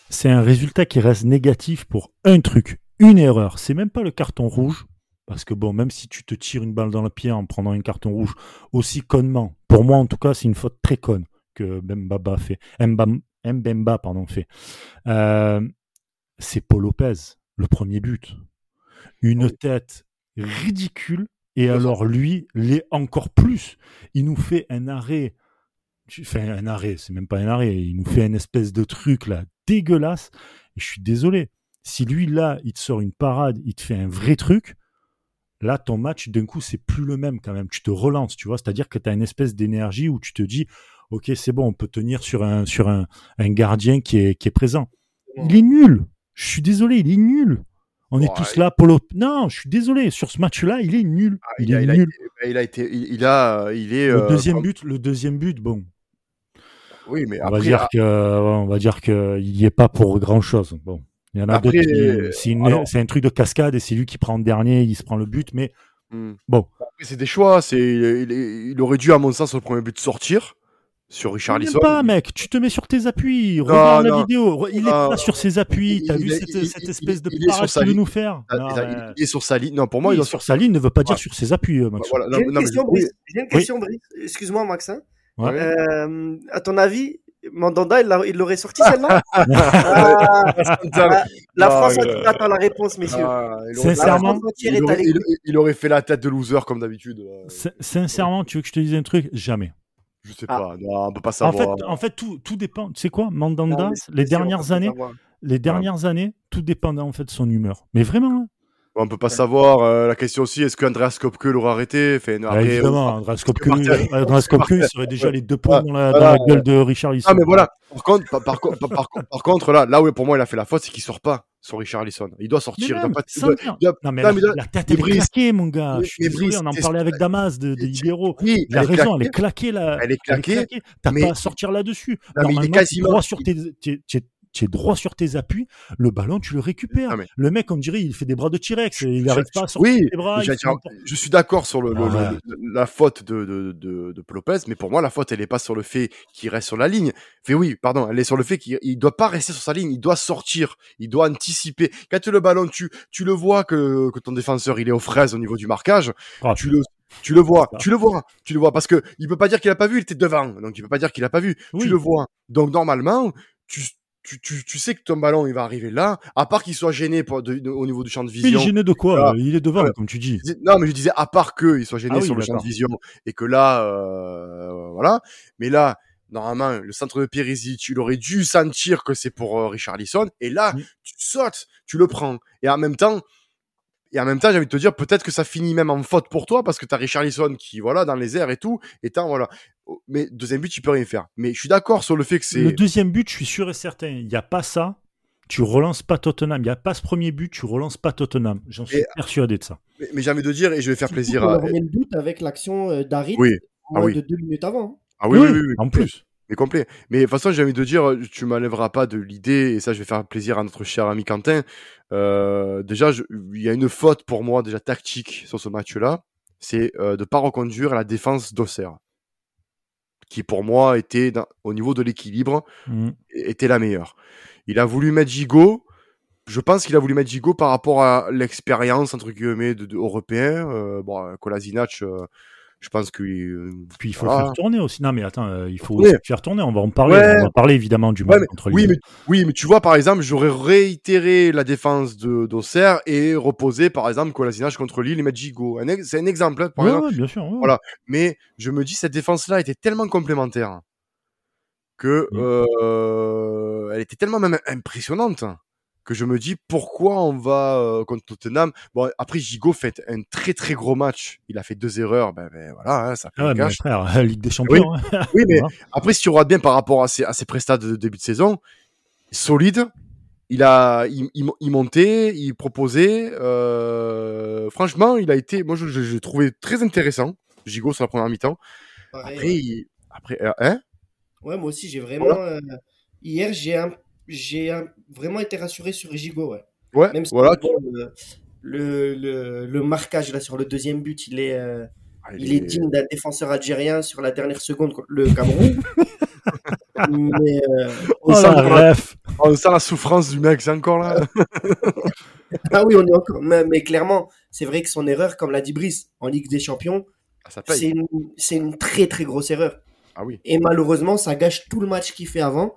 c'est un résultat qui reste négatif pour un truc, une erreur. C'est même pas le carton rouge, parce que bon, même si tu te tires une balle dans le pied en prenant un carton rouge aussi connement, pour moi en tout cas, c'est une faute très conne que Mbemba fait, Mbemba pardon fait. Euh, c'est Paul Lopez, le premier but, une tête ridicule. Et alors lui, l'est encore plus. Il nous fait un arrêt tu fais un arrêt, c'est même pas un arrêt, il nous fait une espèce de truc là dégueulasse. Et je suis désolé. Si lui là, il te sort une parade, il te fait un vrai truc, là ton match d'un coup c'est plus le même quand même. Tu te relances, tu vois. C'est-à-dire que tu as une espèce d'énergie où tu te dis, ok c'est bon, on peut tenir sur un sur un, un gardien qui est qui est présent. Il est nul. Je suis désolé, il est nul. On est tous là pour le. Non, je suis désolé. Sur ce match-là, il est nul. Ah, il, est nul. il a été. Il, a. Il est. Le euh, deuxième but. Le deuxième but. Bon. Oui, mais on va dire que on va dire qu'il n'y est pas pour grand chose. Bon, il y en a d'autres. C'est un truc de cascade et c'est lui qui prend le dernier, il se prend le but, mais hmm. bon. C'est des choix. C'est il, aurait dû à mon sens sur le premier but sortir sur Richard Lisson. pas, mec. Tu te mets sur tes appuis. Regarde la vidéo. Il est pas sur ses appuis. T'as vu cette, espèce de parade qu'il veut nous faire? Il est sur sa ligne. Non, pour moi, il, est sur sa ligne. Ne veut pas dire sur ses appuis, Max. J'ai une question, Brice. J'ai une question, Brice. Excuse-moi, Max. Hein. Euh, à ton avis, Mandanda, il l'aurait sorti celle-là? *laughs* Ah, La France attend la réponse, messieurs. Ah, Sincèrement, il aurait, fait la tête de loser comme d'habitude. Sincèrement, tu veux que je te dise un truc? Jamais. Je sais ah. pas, non, on peut pas savoir. En fait, en fait tout, tout dépend. Tu sais quoi, Mandanda, les dernières années, les dernières années, tout dépendait en fait de son humeur. Mais vraiment, hein. On peut pas savoir. Euh, la question aussi, est-ce qu'Andreas Kopke l'aura arrêté? Enfin, bah, Évidemment, Andreas Kopke, Andreas Kopke il serait déjà les deux points dans, la, dans la, gueule de Richard Lisson. Ah, mais voilà. Par contre, par, par, par, par contre, là, là où pour moi il a fait la faute, c'est qu'il sort pas sur Richard Lisson. Il doit sortir. Mais il doit pas, il doit, il non, mais la, la, tête est claquée, mon gars. Mais, je suis désolé, on en parlait avec Damas de, de Libéraux. Oui, il a raison, elle est claquée là. Elle est claquée. T'as pas à sortir là-dessus. Normalement, quasiment... droit sur tes, tu es droit sur tes appuis, le ballon, tu le récupères. Le mec, on dirait, il fait des bras de T-Rex, il n'arrive pas à sortir oui, ses bras. Je, suis d'accord sur le, ah la faute de, de, de, de, Lopez, mais pour moi, la faute, elle n'est pas sur le fait qu'il reste sur la ligne. Fait oui, pardon, elle est sur le fait qu'il ne doit pas rester sur sa ligne, il doit sortir, il doit anticiper. Quand le ballon, tu, tu le vois que, que ton défenseur, il est aux fraises au niveau du marquage, ah, tu le tu le vois, tu le vois, tu le vois, parce que il peut pas dire qu'il a pas vu, il était devant, donc il peut pas dire qu'il a pas vu. Tu le vois. Donc normalement, tu, tu, tu, tu, sais que ton ballon il va arriver là, à part qu'il soit gêné pour, au niveau du champ de vision. Il est gêné de quoi Il est devant, comme tu dis. Non, mais je disais à part que il soit gêné ah sur le champ de vision et que là, euh, voilà. Mais là, normalement, le centre de Perisic, tu aurais dû sentir que c'est pour euh, Richard Lisson. Et là, tu sautes, tu le prends. Et en même temps, et en même temps, j'ai envie de te dire, peut-être que ça finit même en faute pour toi parce que t'as Richarlison qui, voilà, dans les airs et tout, étant, voilà. Mais deuxième but, tu peux rien faire. Mais je suis d'accord sur le fait que c'est. Le deuxième but, je suis sûr et certain, il n'y a pas ça. Tu relances pas Tottenham. Il n'y a pas ce premier but, tu relances pas Tottenham. J'en suis persuadé de ça. Mais, mais j'ai envie de dire, et je vais faire plaisir à. le but avec l'action euh, d'Arit oui. ah, oui. de deux minutes avant. Ah oui, oui, oui, oui en plus. Mais complet. Mais de toute façon, j'ai envie de dire, tu m'enlèveras pas de l'idée, et ça, je vais faire plaisir à notre cher ami Quentin. Euh, déjà, il y a une faute pour moi, déjà tactique, sur ce match-là. C'est euh, de ne pas reconduire la défense d'Auxerre. Qui, pour moi, était, au niveau de l'équilibre, mmh. était la meilleure. Il a voulu mettre Gigot. Je pense qu'il a voulu mettre Gigot par rapport à l'expérience, entre guillemets, de, de européen. Euh, bon, Kolasinac, euh, je pense que euh, puis il faut le faire tourner aussi. Non mais attends, euh, il faut aussi le faire tourner. On va en parler. On va parler évidemment du match contre oui, mais, oui, mais tu vois par exemple, j'aurais réitéré la défense de d'Auxerre et reposé par exemple Kolasinac contre Lille et Gigot. C'est un exemple. Hein, par exemple. bien sûr. Voilà. Mais je me dis cette défense là était tellement complémentaire que mmh. euh, elle était tellement même impressionnante que je me dis pourquoi on va euh, contre Tottenham? Bon, après Gigot fait un très très gros match. Il a fait deux erreurs. Ben, ben voilà, hein, ça fait ah ouais, frère, *laughs* Ligue des Champions. Oui, hein. oui mais *laughs* après si tu regardes bien par rapport à ses, à ses prestats de, début de saison, solide. Il a, il, il, montait, il proposait. Euh, franchement, il a été, moi je, l'ai trouvé très intéressant. Gigot sur la première mi-temps. Après, après, euh, hein? Ouais, moi aussi j'ai vraiment. Euh, hier, j'ai un j'ai vraiment été rassuré sur Gigo. Ouais. ouais Même si voilà. le, le, le, marquage là sur le deuxième but, il est, euh, ah, il, est... digne d'un défenseur algérien sur la dernière seconde contre le Cameroun. *laughs* mais, euh, on, oh sent la, on, sent la, souffrance du mec, c'est encore là. *laughs* ah oui, on est encore. Mais, mais clairement, c'est vrai que son erreur, comme l'a dit Brice, en Ligue des Champions, ah, c'est une, une, très très grosse erreur. Ah oui. Et malheureusement, ça gâche tout le match qu'il fait avant.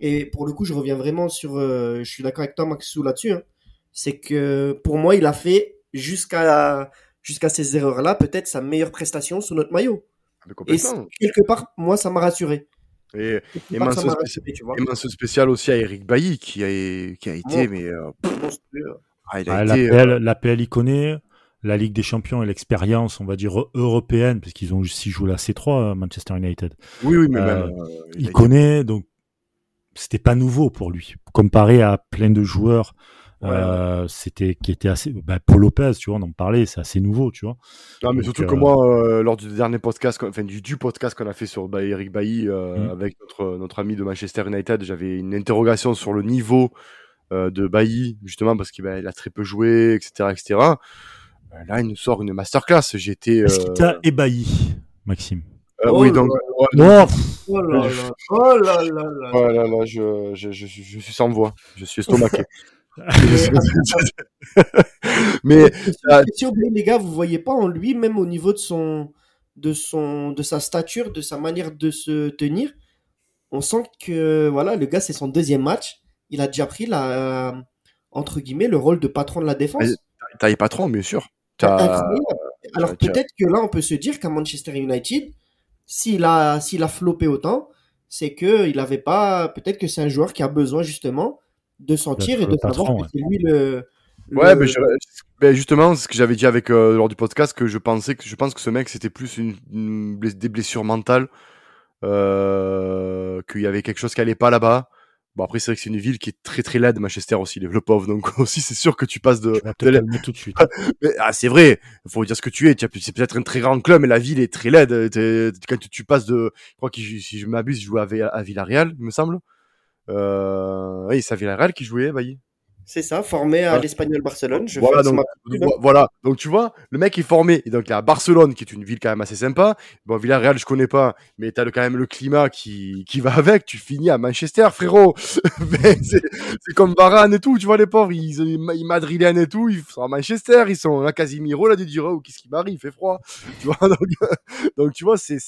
Et pour le coup, je reviens vraiment sur. Euh, je suis d'accord avec toi, Maxou, là-dessus. Hein. C'est que pour moi, il a fait jusqu'à jusqu'à ces erreurs-là, peut-être sa meilleure prestation sous notre maillot. Ah, et quelque part, moi, ça m'a rassuré. Et, et mention spéciale aussi à Eric Bailly qui a, qui a été. mais, euh, ah, il a ah, été, euh, L'APL, il connaît la Ligue des Champions et l'expérience, on va dire, européenne, parce qu'ils ont aussi joué la C3, Manchester United. Oui, oui, mais il, connaît, donc c'était pas nouveau pour lui. Comparé à plein de joueurs, euh, c'était qui était assez. Bah, Paul Lopez, tu vois, on en parlait, c'est assez nouveau, tu vois. Non, mais surtout que euh, moi, euh, lors du dernier podcast, enfin du, du podcast qu'on a fait sur bah, Eric Bailly mmh. avec notre notre ami de Manchester United, j'avais une interrogation sur le niveau de Bailly justement parce qu'il bah, a très peu joué, etc., etc. là, il nous sort une masterclass. J'étais. Est-ce qu'il t'a ébahi, Maxime? Euh, oui, donc. Oh, là là, oh là là là. Oh là là, je, je, je, je suis sans voix. Je suis estomaqué. *laughs* *laughs* mais si les gars, vous voyez pas en lui, même au niveau de son, de son, de sa stature, de sa manière de se tenir, on sent que voilà, le gars c'est son deuxième match. Il a déjà pris la, entre guillemets, le rôle de patron de la défense. Taille patron, bien sûr. Alors peut-être que là, on peut se dire qu'à Manchester United, s'il a, s'il a floppé autant, c'est que il avait pas. Peut-être que c'est un joueur qui a besoin justement de sentir et de savoir que c'est lui le, Ouais, mais ben, justement, ce que j'avais dit avec euh, lors du podcast, que je pensais que je pense que ce mec c'était plus une, des blessures mentales, euh, qu'il y avait quelque chose qui allait pas là-bas. Bon après c'est vrai que c'est une ville qui est très très laide Manchester aussi le pauvre *laughs* donc aussi c'est sûr que tu passes de, de tout de suite. *laughs* ah c'est vrai, il faut dire ce que tu es, c'est peut-être un très grand club mais la ville est très laide quand tu, passes de je crois que si je m'abuse, il jouait à, à Villarreal, il me semble. Euh, oui, c'est à Villarreal qui jouait, Bailly. C'est ça, formé à l'Espagnol Barcelone. Je voilà, donc, voilà, donc tu vois, le mec est formé, et donc il est à Barcelone, qui est une ville quand même assez sympa. Bon, Villarreal, je connais pas, mais t'as quand même le climat qui, qui va avec. Tu finis à Manchester, frérot. *laughs* c'est comme Varane et tout, tu vois, les pauvres, ils, ils, madrilènes et tout, ils sont à Manchester, ils sont à Casimiro, là, de dire, oh, qu'est-ce qui m'arrive, il fait froid. *laughs* Tu vois, donc, *laughs* donc tu vois, c'est,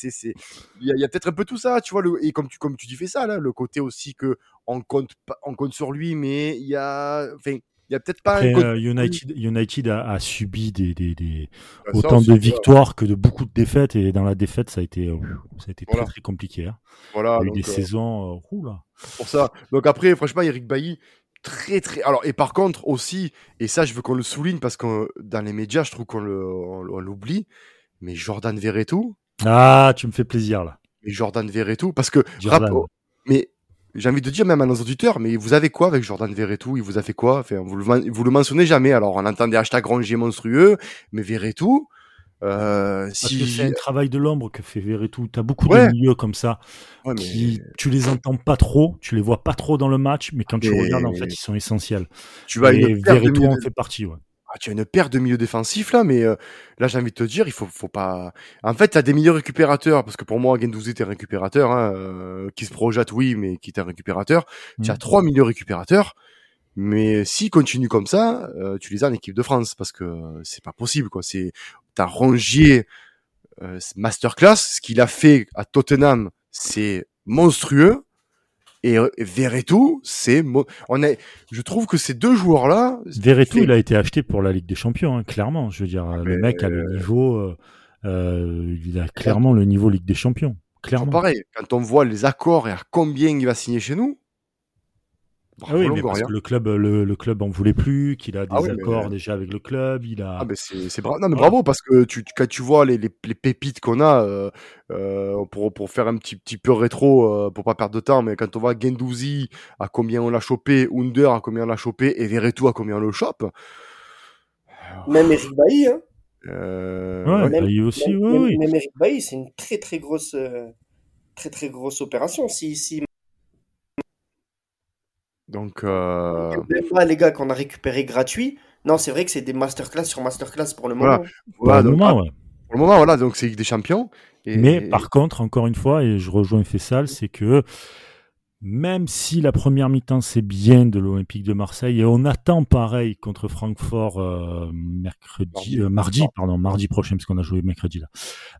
il y a, a peut-être un peu tout ça, tu vois, le, et comme tu, comme tu dis, fais ça, là, le côté aussi que on compte, on compte sur lui, mais il y a, enfin, il y a peut-être pas. Euh, United, United a, subi des, des, des bah, autant de victoires que de beaucoup de défaites et dans la défaite ça a été, euh, ça a été très très compliqué. Hein. Voilà. Il y a eu des euh, saisons. là. Pour ça. Donc après, franchement, Eric Bailly, très très. Alors et par contre aussi, et ça je veux qu'on le souligne parce que dans les médias, je trouve qu'on l'oublie, mais Jordan Verretou. Ah, tu me fais plaisir là. Mais Jordan Verretou, parce que. mais j'ai envie de dire même à nos auditeurs, mais vous avez quoi avec Jordan Verretou Il vous a fait quoi? Enfin, vous, le, vous le mentionnez jamais. Alors on entend des hashtags monstrueux, mais Verretou, euh, si c'est un travail de l'ombre que fait Verretou. T'as beaucoup de milieux comme ça qui tu les entends pas trop, tu les vois pas trop dans le match, mais quand tu regardes en fait ils sont essentiels. Tu vas et Verretou en fait partie. Ouais. Ah, tu as une paire de milieux défensifs là, mais euh, là j'ai envie de te dire, il faut, faut pas. En fait, tu as des milieux récupérateurs, parce que pour moi, Gendouzi est un récupérateur, hein, euh, qui se projette, oui, mais qui est un récupérateur. Tu as mmh. trois milieux récupérateurs, mais s'ils continuent comme ça, euh, tu les as en équipe de France, parce que c'est pas possible, quoi. C'est t'as Rongier masterclass, ce qu'il a fait à Tottenham, c'est monstrueux. Et Verretou, c'est on est je trouve que ces deux joueurs là Verretou, il a été acheté pour la Ligue des Champions hein, clairement, je veux dire le mec a le euh, niveau euh, euh, il a clairement le niveau Ligue des Champions, clairement. Pareil, quand on voit les accords et à combien il va signer chez nous, ah oui, mais parce que le club, le, le, club en voulait plus, qu'il a des ah accords déjà avec le club, il a. Ah mais c'est bravo, non mais bravo parce que tu quand tu vois les, les, les pépites qu'on a euh, euh, pour pour faire un petit petit peu rétro euh, pour pas perdre de temps, mais quand on voit Gendouzi à combien on l'a chopé, Under à combien on l'a chopé et Verretou à combien on le chope. Même Eric Bailly, hein. Euh, ouais, même, Bailly aussi, même, oui, oui. Même Eric Bailly, c'est une très très grosse euh, très très grosse opération. Si si donc. Euh... les gars qu'on a récupéré gratuit. Non, c'est vrai que c'est des masterclass sur masterclass pour le moment. Voilà, pour, le moment ouais. pour le moment, voilà, donc c'est des Champions. Mais par contre, encore une fois, et je rejoins Fessal, c'est que même si la première mi-temps c'est bien de l'Olympique de Marseille et on attend pareil contre Francfort euh, mercredi, mardi, euh, mardi, pardon, mardi prochain parce qu'on a joué mercredi là,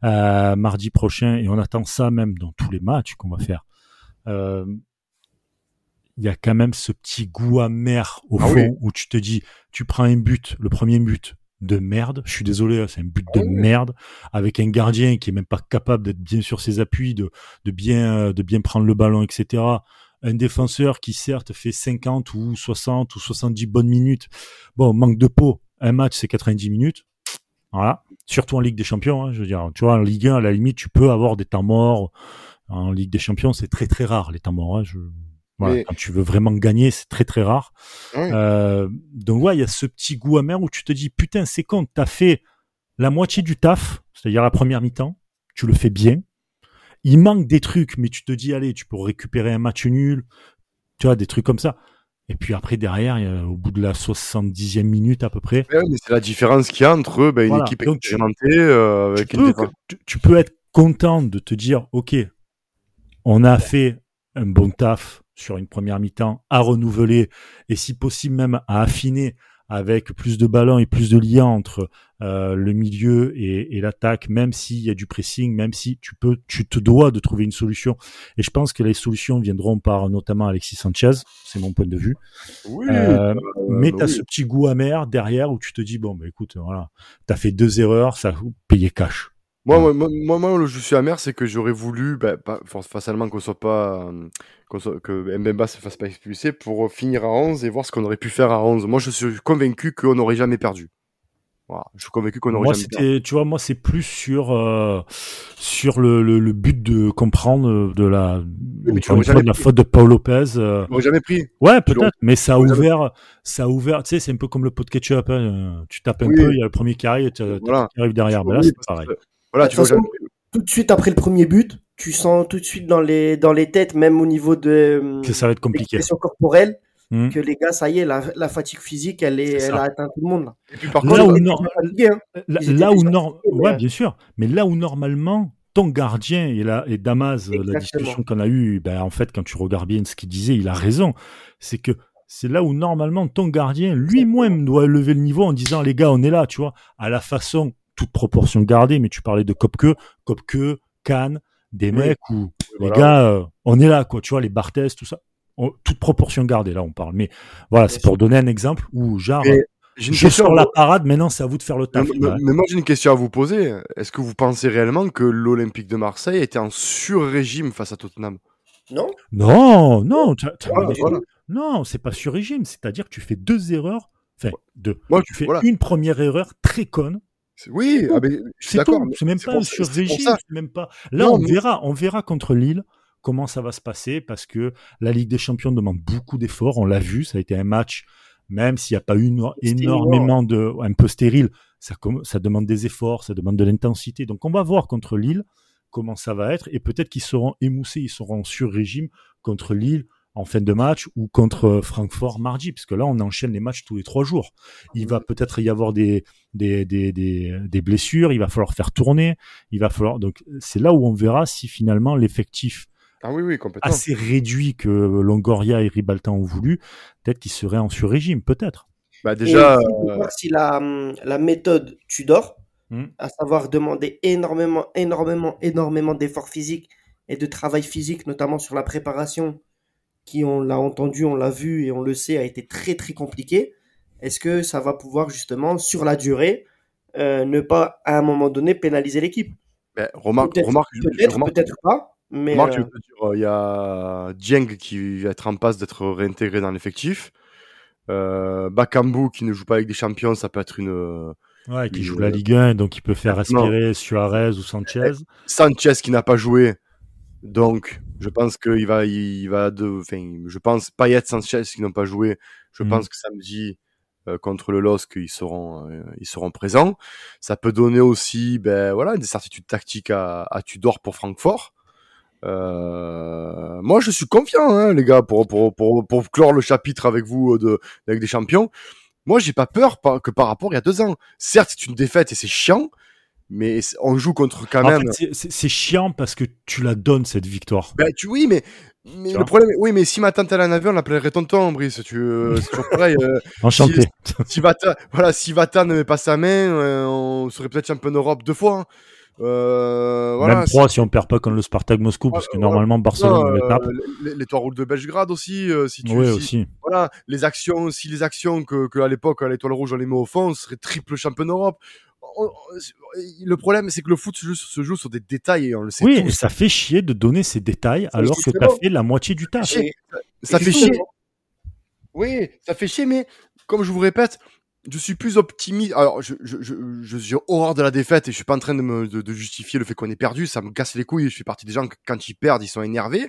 euh, mardi prochain et on attend ça même dans tous les matchs qu'on va faire. Euh, il y a quand même ce petit goût amer au ah fond où tu te dis, tu prends un but, le premier but de merde, je suis désolé, hein, c'est un but de ah merde, avec un gardien qui est même pas capable d'être bien sur ses appuis, de, de bien, de bien prendre le ballon, etc. Un défenseur qui certes fait 50 ou 60 ou 70 bonnes minutes. Bon, manque de peau. Un match, c'est 90 minutes. Voilà. Surtout en Ligue des Champions, hein, je veux dire. Tu vois, en Ligue 1, à la limite, tu peux avoir des temps morts. En Ligue des Champions, c'est très très rare les temps morts. Hein, je, quand tu veux vraiment gagner, c'est très très rare. Euh, donc ouais, il y a ce petit goût amer où tu te dis putain, c'est con, t'as fait la moitié du taf, c'est-à-dire la première mi-temps, tu le fais bien. Il manque des trucs, mais tu te dis allez, tu peux récupérer un match nul, tu vois, des trucs comme ça. Et puis après derrière, au bout de la 70e minute à peu près. mais c'est la différence qu'il y a entre ben, une équipe expérimentée euh, avec tu, peux, tu peux être content de te dire ok, on a fait un bon taf sur une première mi-temps à renouveler et si possible même à affiner avec plus de ballons et plus de liens entre euh, le milieu et, l'attaque, même s'il y a du pressing, même si tu peux, tu te dois de trouver une solution. Et je pense que les solutions viendront par notamment Alexis Sanchez, c'est mon point de vue. Oui, euh, mais tu as ce petit goût amer derrière où tu te dis bon bah écoute voilà, t'as fait deux erreurs, ça payé cash. Moi, moi, moi, moi, je suis amer, c'est que j'aurais voulu, bah, pas, facilement qu'on soit pas, que Mbemba se fasse pas expulser pour finir à 11 et voir ce qu'on aurait pu faire à 11. Moi, je suis convaincu qu'on n'aurait jamais perdu. Voilà, je suis convaincu qu'on aurait jamais perdu. Tu vois, moi, c'est plus sur euh, sur le, le, but de comprendre de la, de la faute de Paul Lopez. Euh... jamais pris. Ouais, peut-être, mais ça a ouvert, ça a ouvert. Tu sais, c'est un peu comme le pot de ketchup. Hein. Tu tapes un peu, il y a le premier qui arrive, tu arrive derrière. Mais là, c'est pareil. Voilà, tu vois, tout de suite après le premier but, tu sens tout de suite dans les, dans les têtes, même au niveau de que ça va être compliqué. corporelle, mmh. que les gars, ça y est, la, la fatigue physique, elle, est, elle a atteint tout le monde. Là. Et puis par contre, là où, hein. là, où ouais, bien sûr, mais là où normalement ton gardien et, là, et Damas, la discussion qu'on a eue, ben, en fait, quand tu regardes bien ce qu'il disait, il a raison. C'est que c'est là où normalement ton gardien lui-même doit lever le niveau en disant les gars, on est là, tu vois, à la façon toute proportion gardée, mais tu parlais de Kopke, Kopke, Cannes, des mecs où les gars, euh, on est là, quoi, tu vois, les Barthez, tout ça, toute proportion gardée, là, on parle. Mais voilà, c'est pour donner un exemple où, genre, j'ai je sur la parade, maintenant, c'est à vous de faire le taf. Mais, moi, j'ai une question à vous poser. Est-ce que vous pensez réellement que l'Olympique de Marseille était en sur-régime face à Tottenham? Non. Non, non, non, c'est pas sur-régime. C'est-à-dire que tu fais deux erreurs. Enfin, deux. Moi, tu fais une première erreur très conne oui, ah, je suis d'accord. C'est même pas sur régime, même pas. Là, on verra, on verra contre Lille comment ça va se passer parce que la Ligue des Champions demande beaucoup d'efforts. On l'a vu, ça a été un match, même s'il n'y a pas eu énormément de, un peu stérile, ça, ça demande des efforts, ça demande de l'intensité. Donc, on va voir contre Lille comment ça va être et peut-être qu'ils seront émoussés, ils seront sur régime contre Lille en fin de match ou contre Francfort mardi, parce que là, on enchaîne les matchs tous les trois jours. Il va peut-être y avoir des, des, des, des, blessures, il va falloir faire tourner, il va falloir. Donc, c'est là où on verra si finalement l'effectif ah oui, oui, assez réduit que Longoria et Ribalta ont voulu, peut-être qu'il serait en sur-régime, peut-être. Bah déjà. si la, la méthode Tudor, hmm. à savoir demander énormément, énormément, énormément d'efforts physiques et de travail physique, notamment sur la préparation qui, on l'a entendu, on l'a vu et on le sait, a été très très compliqué. Est-ce que ça va pouvoir justement, sur la durée, euh, ne pas à un moment donné pénaliser l'équipe? Ben, Remarque, peut-être, peut-être, pas. Mais remarque, euh, il y a Dieng qui va être en passe d'être réintégré dans l'effectif. Euh, Bakambu qui ne joue pas avec des champions, ça peut être une. Ouais, qui joue la Ligue 1, donc il peut faire respirer Suarez ou Sanchez. Sanchez qui n'a pas joué, donc, je pense qu'il va, il va de, enfin, je pense Payet, Sanchez qui n'ont pas joué. Je mmh. pense que samedi euh, contre le LOSC, ils seront, euh, ils seront présents. Ça peut donner aussi, ben voilà, des certitudes tactiques à, à Tudor pour Francfort. Euh, moi, je suis confiant, hein, les gars, pour, pour, pour, pour clore le chapitre avec vous de, avec des champions. Moi, j'ai pas peur que par rapport il y a deux ans. Certes, c'est une défaite et c'est chiant, mais on joue contre quand même. c'est chiant parce que tu la donnes cette victoire. Ben, tu, oui, mais, mais le problème, oui, mais si ma tante elle en avait, on l'appellerait tonton, Brice. Tu, euh, *laughs* c'est toujours pareil. Euh, Enchanté. Si, si, Vata, voilà, si Vata ne met pas sa main, euh, on serait peut-être champion d'Europe deux fois. Hein. Voilà, Même trois si on perd pas contre le Spartak Moscou, parce que normalement Barcelone le tape. Les, roules de Belgrade aussi, si tu. Oui, si, aussi. Voilà, les actions, si les actions que, que à l'époque à l'étoile rouge on les met au fond, on serait triple champion d'Europe le problème, c'est que le foot se joue, sur des détails et on le sait. Oui, ça fait chier de donner ces détails alors que tu as fait la moitié du taf. Ça, fait chier. Oui, ça fait chier, mais comme je vous répète, je suis plus optimiste. Alors, je, je, je, suis horreur de la défaite et je suis pas en train de, me, de, justifier le fait qu'on ait perdu. Ça me casse les couilles. Je fais partie des gens que quand ils perdent, ils sont énervés.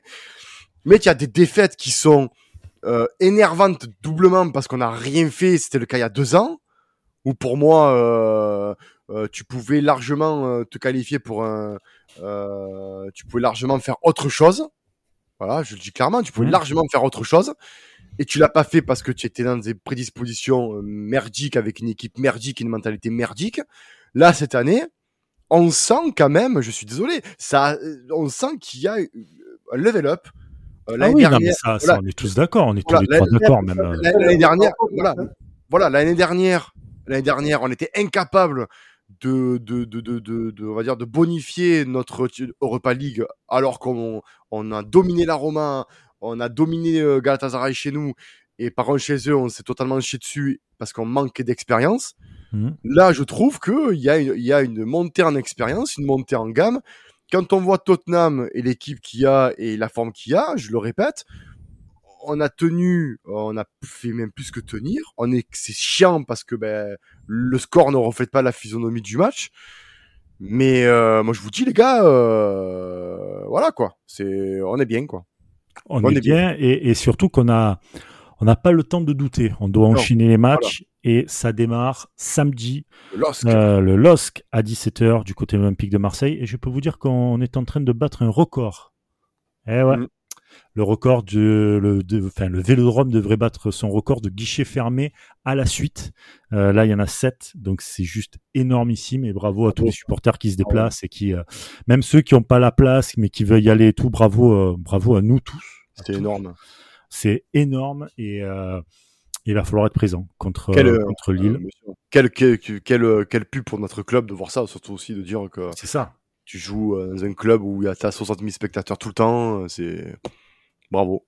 Mais il y a des défaites qui sont euh, énervantes doublement parce qu'on n'a rien fait. C'était le cas il y a deux ans. Où pour moi, euh, euh, tu pouvais largement te qualifier pour un, tu pouvais largement faire autre chose. Voilà, je le dis clairement, tu pouvais largement faire autre chose. Et tu l'as pas fait parce que tu étais dans des prédispositions merdiques avec une équipe merdique, une mentalité merdique. Là, cette année, on sent quand même, je suis désolé, ça, on sent qu'il y a un level up. ah oui, dernière, non, mais ça, ça, on est tous d'accord, on est tous d'accord même. L'année dernière, voilà, voilà l'année dernière, l'année dernière, on était incapable de, de, de, de, de, on va dire, de bonifier notre Europa League alors qu'on on a dominé la Roma, on a dominé euh, Galatasaray chez nous et par contre chez eux, on s'est totalement chié dessus parce qu'on manquait d'expérience. Mhm. Là, je trouve qu'il y, a une, y a une montée en expérience, une montée en gamme. Quand on voit Tottenham et l'équipe qu'il y a et la forme qu'il y a, je le répète, on a tenu, on a fait même plus que tenir. On est, c'est chiant parce que ben, le score ne reflète pas la physionomie du match. Mais euh, moi, je vous dis, les gars, euh, voilà quoi. C'est, on est bien quoi. On, est, bien, Et, surtout qu'on a, on n'a pas le temps de douter. On doit enchaîner les matchs et ça démarre samedi. Le LOSC. Euh, à 17h du côté olympique de Marseille. Et je peux vous dire qu'on est en train de battre un record. Eh ouais. Mm. Le record de, le, enfin, le Vélodrome devrait battre son record de guichet fermé à la suite. Euh, là, il y en a 7, donc c'est juste énormissime. Et bravo à tous les supporters qui se déplacent et qui, euh, même ceux qui n'ont pas la place mais qui veulent y aller et tout, bravo, bravo à nous tous. C'est énorme. C'est énorme et il va falloir être présent contre, euh, contre Lille. quel, quel, quel, quel, pub pour notre club de voir ça, surtout aussi de dire que c'est ça. Tu joues euh, dans un club où il y a 60 000 spectateurs tout le temps, euh, c'est bravo.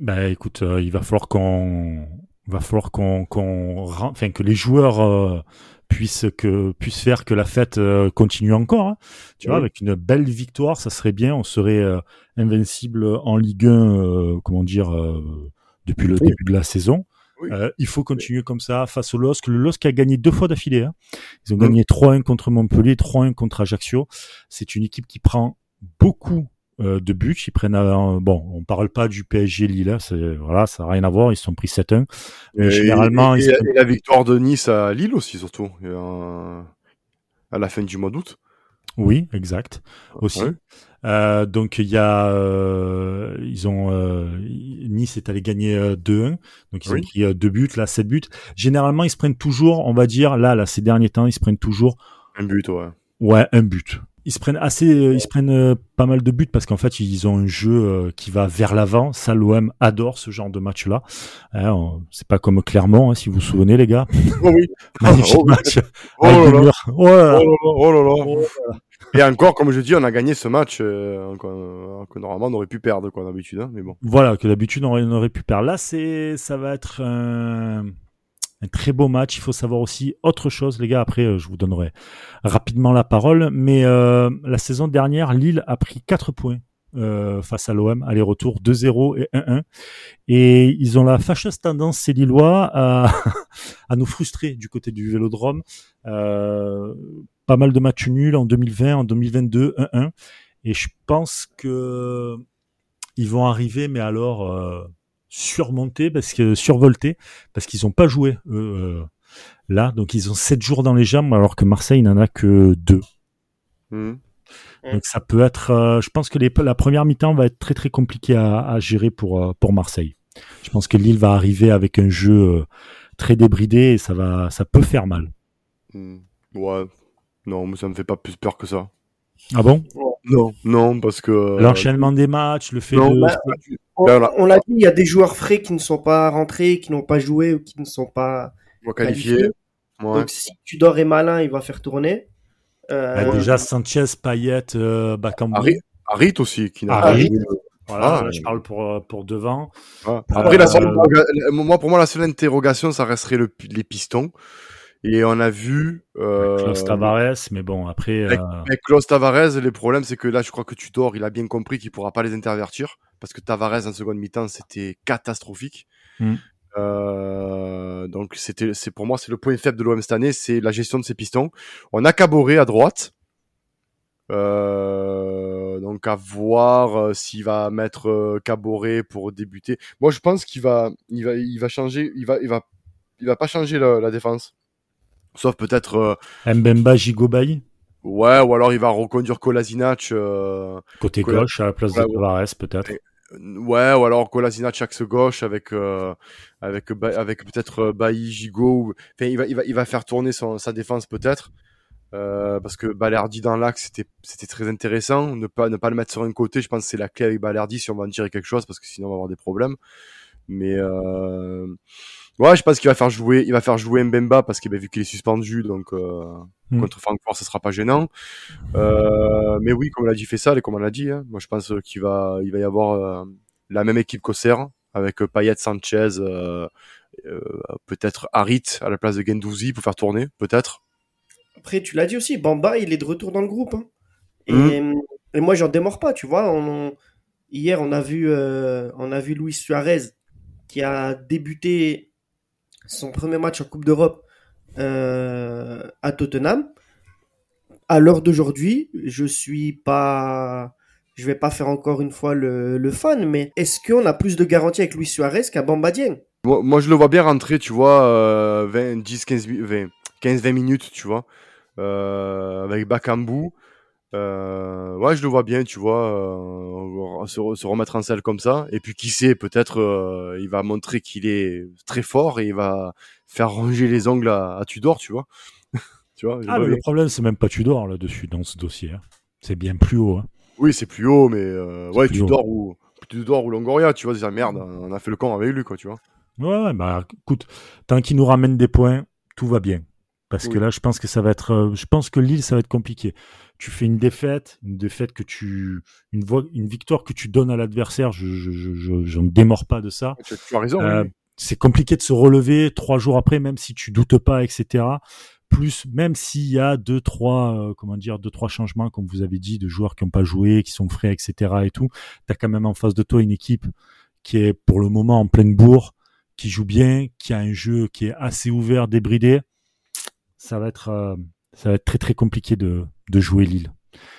Bah écoute, il va falloir qu'on va falloir qu'on qu'on enfin que les joueurs puissent que puissent faire que la fête continue encore. Hein. Tu vois, avec une belle victoire, ça serait bien. On serait invincible en Ligue 1, comment dire, depuis le début de la saison. Euh, il faut continuer comme ça face au LOSC. Le LOSC a gagné deux fois d'affilée. Hein. Ils ont mm. gagné 3-1 contre Montpellier, 3-1 contre Ajaccio. C'est une équipe qui prend beaucoup euh, de buts. Ils prennent, euh, bon, on parle pas du PSG Lille, hein. c'est voilà, ça n'a rien à voir. Ils sont pris 7-1. Mais généralement, et, la victoire de Nice à Lille aussi surtout à la fin du mois d'août. Oui, exact. Aussi. Euh, donc il y a, euh, ils ont euh, Nice est allé gagner 2-1, donc ils ont pris deux buts, là 7 buts. Généralement ils se prennent toujours, on va dire là, là ces derniers temps ils se prennent toujours un but, ouais. Ouais, un but. Ils se prennent assez, ils se prennent pas mal de buts parce qu'en fait ils ont un jeu qui va vers l'avant. Ça l'OM adore ce genre de match-là. Hein, c'est pas comme Clermont, hein, si vous vous souvenez les gars. *laughs* Oh oui. Magnifique oh, match. Oh, là là. Oh, là là. Et encore, comme je dis, on a gagné ce match euh, que, normalement on aurait pu perdre, quoi, d'habitude. Hein, mais bon. Voilà, que d'habitude on aurait, pu perdre. Là, c'est, ça va être un, très beau match. Il faut savoir aussi autre chose, les gars. Après, euh, je vous donnerai rapidement la parole. Mais euh, la saison dernière, Lille a pris 4 points. face à l'OM, aller-retour 2-0 et 1-1. Et ils ont la fâcheuse tendance, ces Lillois, à, *laughs* à nous frustrer du côté du Vélodrome. Euh, pas mal de matchs nuls en 2020, en 2022, 1-1. Et je pense que ils vont arriver, mais alors euh, surmonter, parce que survolter, parce qu'ils n'ont pas joué euh, là. Donc ils ont 7 jours dans les jambes, alors que Marseille n'en a que 2. Mmh. Donc ça peut être, euh, je pense que les, la première mi-temps va être très très compliquée à, gérer pour pour Marseille. Je pense que Lille va arriver avec un jeu très débridé et ça va, ça peut faire mal. Mmh. Ouais, non, mais ça me fait pas plus peur que ça. Ah bon? Non, non, parce que. Euh, L'enchaînement des matchs, le fait de. Bah, on, l'a dit, il y a des joueurs frais qui ne sont pas rentrés, qui n'ont pas joué ou qui ne sont pas qualifiés. Donc si tu dors et malin, il va faire tourner. Euh, bah, déjà Sanchez, Payet, euh, Bakambu. Harit, aussi, qui n'a pas joué. Voilà, ah, je parle pour, euh, pour devant. Après, la moi, pour moi, la seule interrogation, ça resterait le, les pistons. Et on a vu. Euh, Klaus Tavares, mais bon, après. Avec, euh... Klaus Tavares, le problème, c'est que là, je crois que Tudor, il a bien compris qu'il pourra pas les intervertir. Parce que Tavares, en seconde mi-temps, c'était catastrophique. Mm. Euh, donc, c'était, c'est pour moi, c'est le point faible de l'OM cette année, c'est la gestion de ses pistons. On a Caboret à droite. Euh, donc à voir euh, s'il va mettre Caboret pour débuter. Moi je pense qu'il va, il va, il va changer, il va, il va, il va pas changer la, la défense. Sauf peut-être. Euh, Mbemba Gigobaï Ouais, ou alors il va reconduire Kolasinac. Euh, Côté gauche, à la place de Tavares, peut-être. Ouais, ou alors Kolasinac axe gauche avec euh, avec avec peut-être Bailly, Gigo. Enfin, il va il va il va faire tourner son, sa défense peut-être. parce que Balerdi dans l'axe c'était c'était très intéressant ne pas ne pas le mettre sur un côté je pense que c'est la clé avec Balerdi si on va en tirer quelque chose parce que sinon on va avoir des problèmes mais euh, Ouais, je pense qu'il va faire jouer, il va faire jouer Mbemba parce que bah, vu qu'il est suspendu, donc euh, mm. contre Francfort, ce sera pas gênant. Euh, mais oui, comme l'a dit Fessal et comme on l'a dit, hein, moi je pense qu'il va, il va y avoir euh, la même équipe qu'Auxerre, avec Payet, Sanchez, peut-être Harit à la place de Gendouzi pour faire tourner, peut-être. Après, tu l'as dit aussi, Bamba, il est de retour dans le groupe. Hein. Mmh. Et, moi, j'en démords pas, tu vois. hier, on a vu, on a vu Luis Suarez qui a débuté son premier match en Coupe d'Europe à Tottenham à l'heure d'aujourd'hui, je suis pas, je vais pas faire encore une fois le, fan, mais est-ce qu'on a plus de garanties avec Luis Suarez qu'à Bamba Dieng? Moi, je le vois bien rentrer, tu vois, 20, 10, 15, 20, 15, 20 minutes, tu vois, euh, avec Bakambu. Euh, ouais, je le vois bien, tu vois, euh, se, remettre en selle comme ça. Et puis, qui sait, peut-être euh, il va montrer qu'il est très fort et il va faire ranger les ongles à Tudor, tu vois *laughs* ah, le problème, c'est même pas Tudor là-dessus, dans ce dossier. Hein. C'est bien plus haut. Hein. Oui, c'est plus haut, mais ouais, Tudor ou, Tudor ou Longoria, tu vois, c'est merde, on a fait le camp avec lui, quoi, tu vois. Ouais, ouais, bah écoute, tant qu'il nous ramène des points, tout va bien. Parce que là, je pense que ça va être, euh, je pense que Lille, ça va être compliqué. Tu fais une défaite, une défaite que tu, une, une victoire que tu donnes à l'adversaire, je, je, je, je, ne démords pas de ça. Tu, as raison. Euh, c'est compliqué de se relever trois jours après, même si tu doutes pas, etc plus même s'il y a deux trois euh, comment dire deux trois changements comme vous avez dit de joueurs qui n'ont pas joué qui sont frais etc et tout tu as quand même en face de toi une équipe qui est pour le moment en pleine bourre qui joue bien qui a un jeu qui est assez ouvert débridé ça va être euh, ça va être très très compliqué de, de jouer Lille.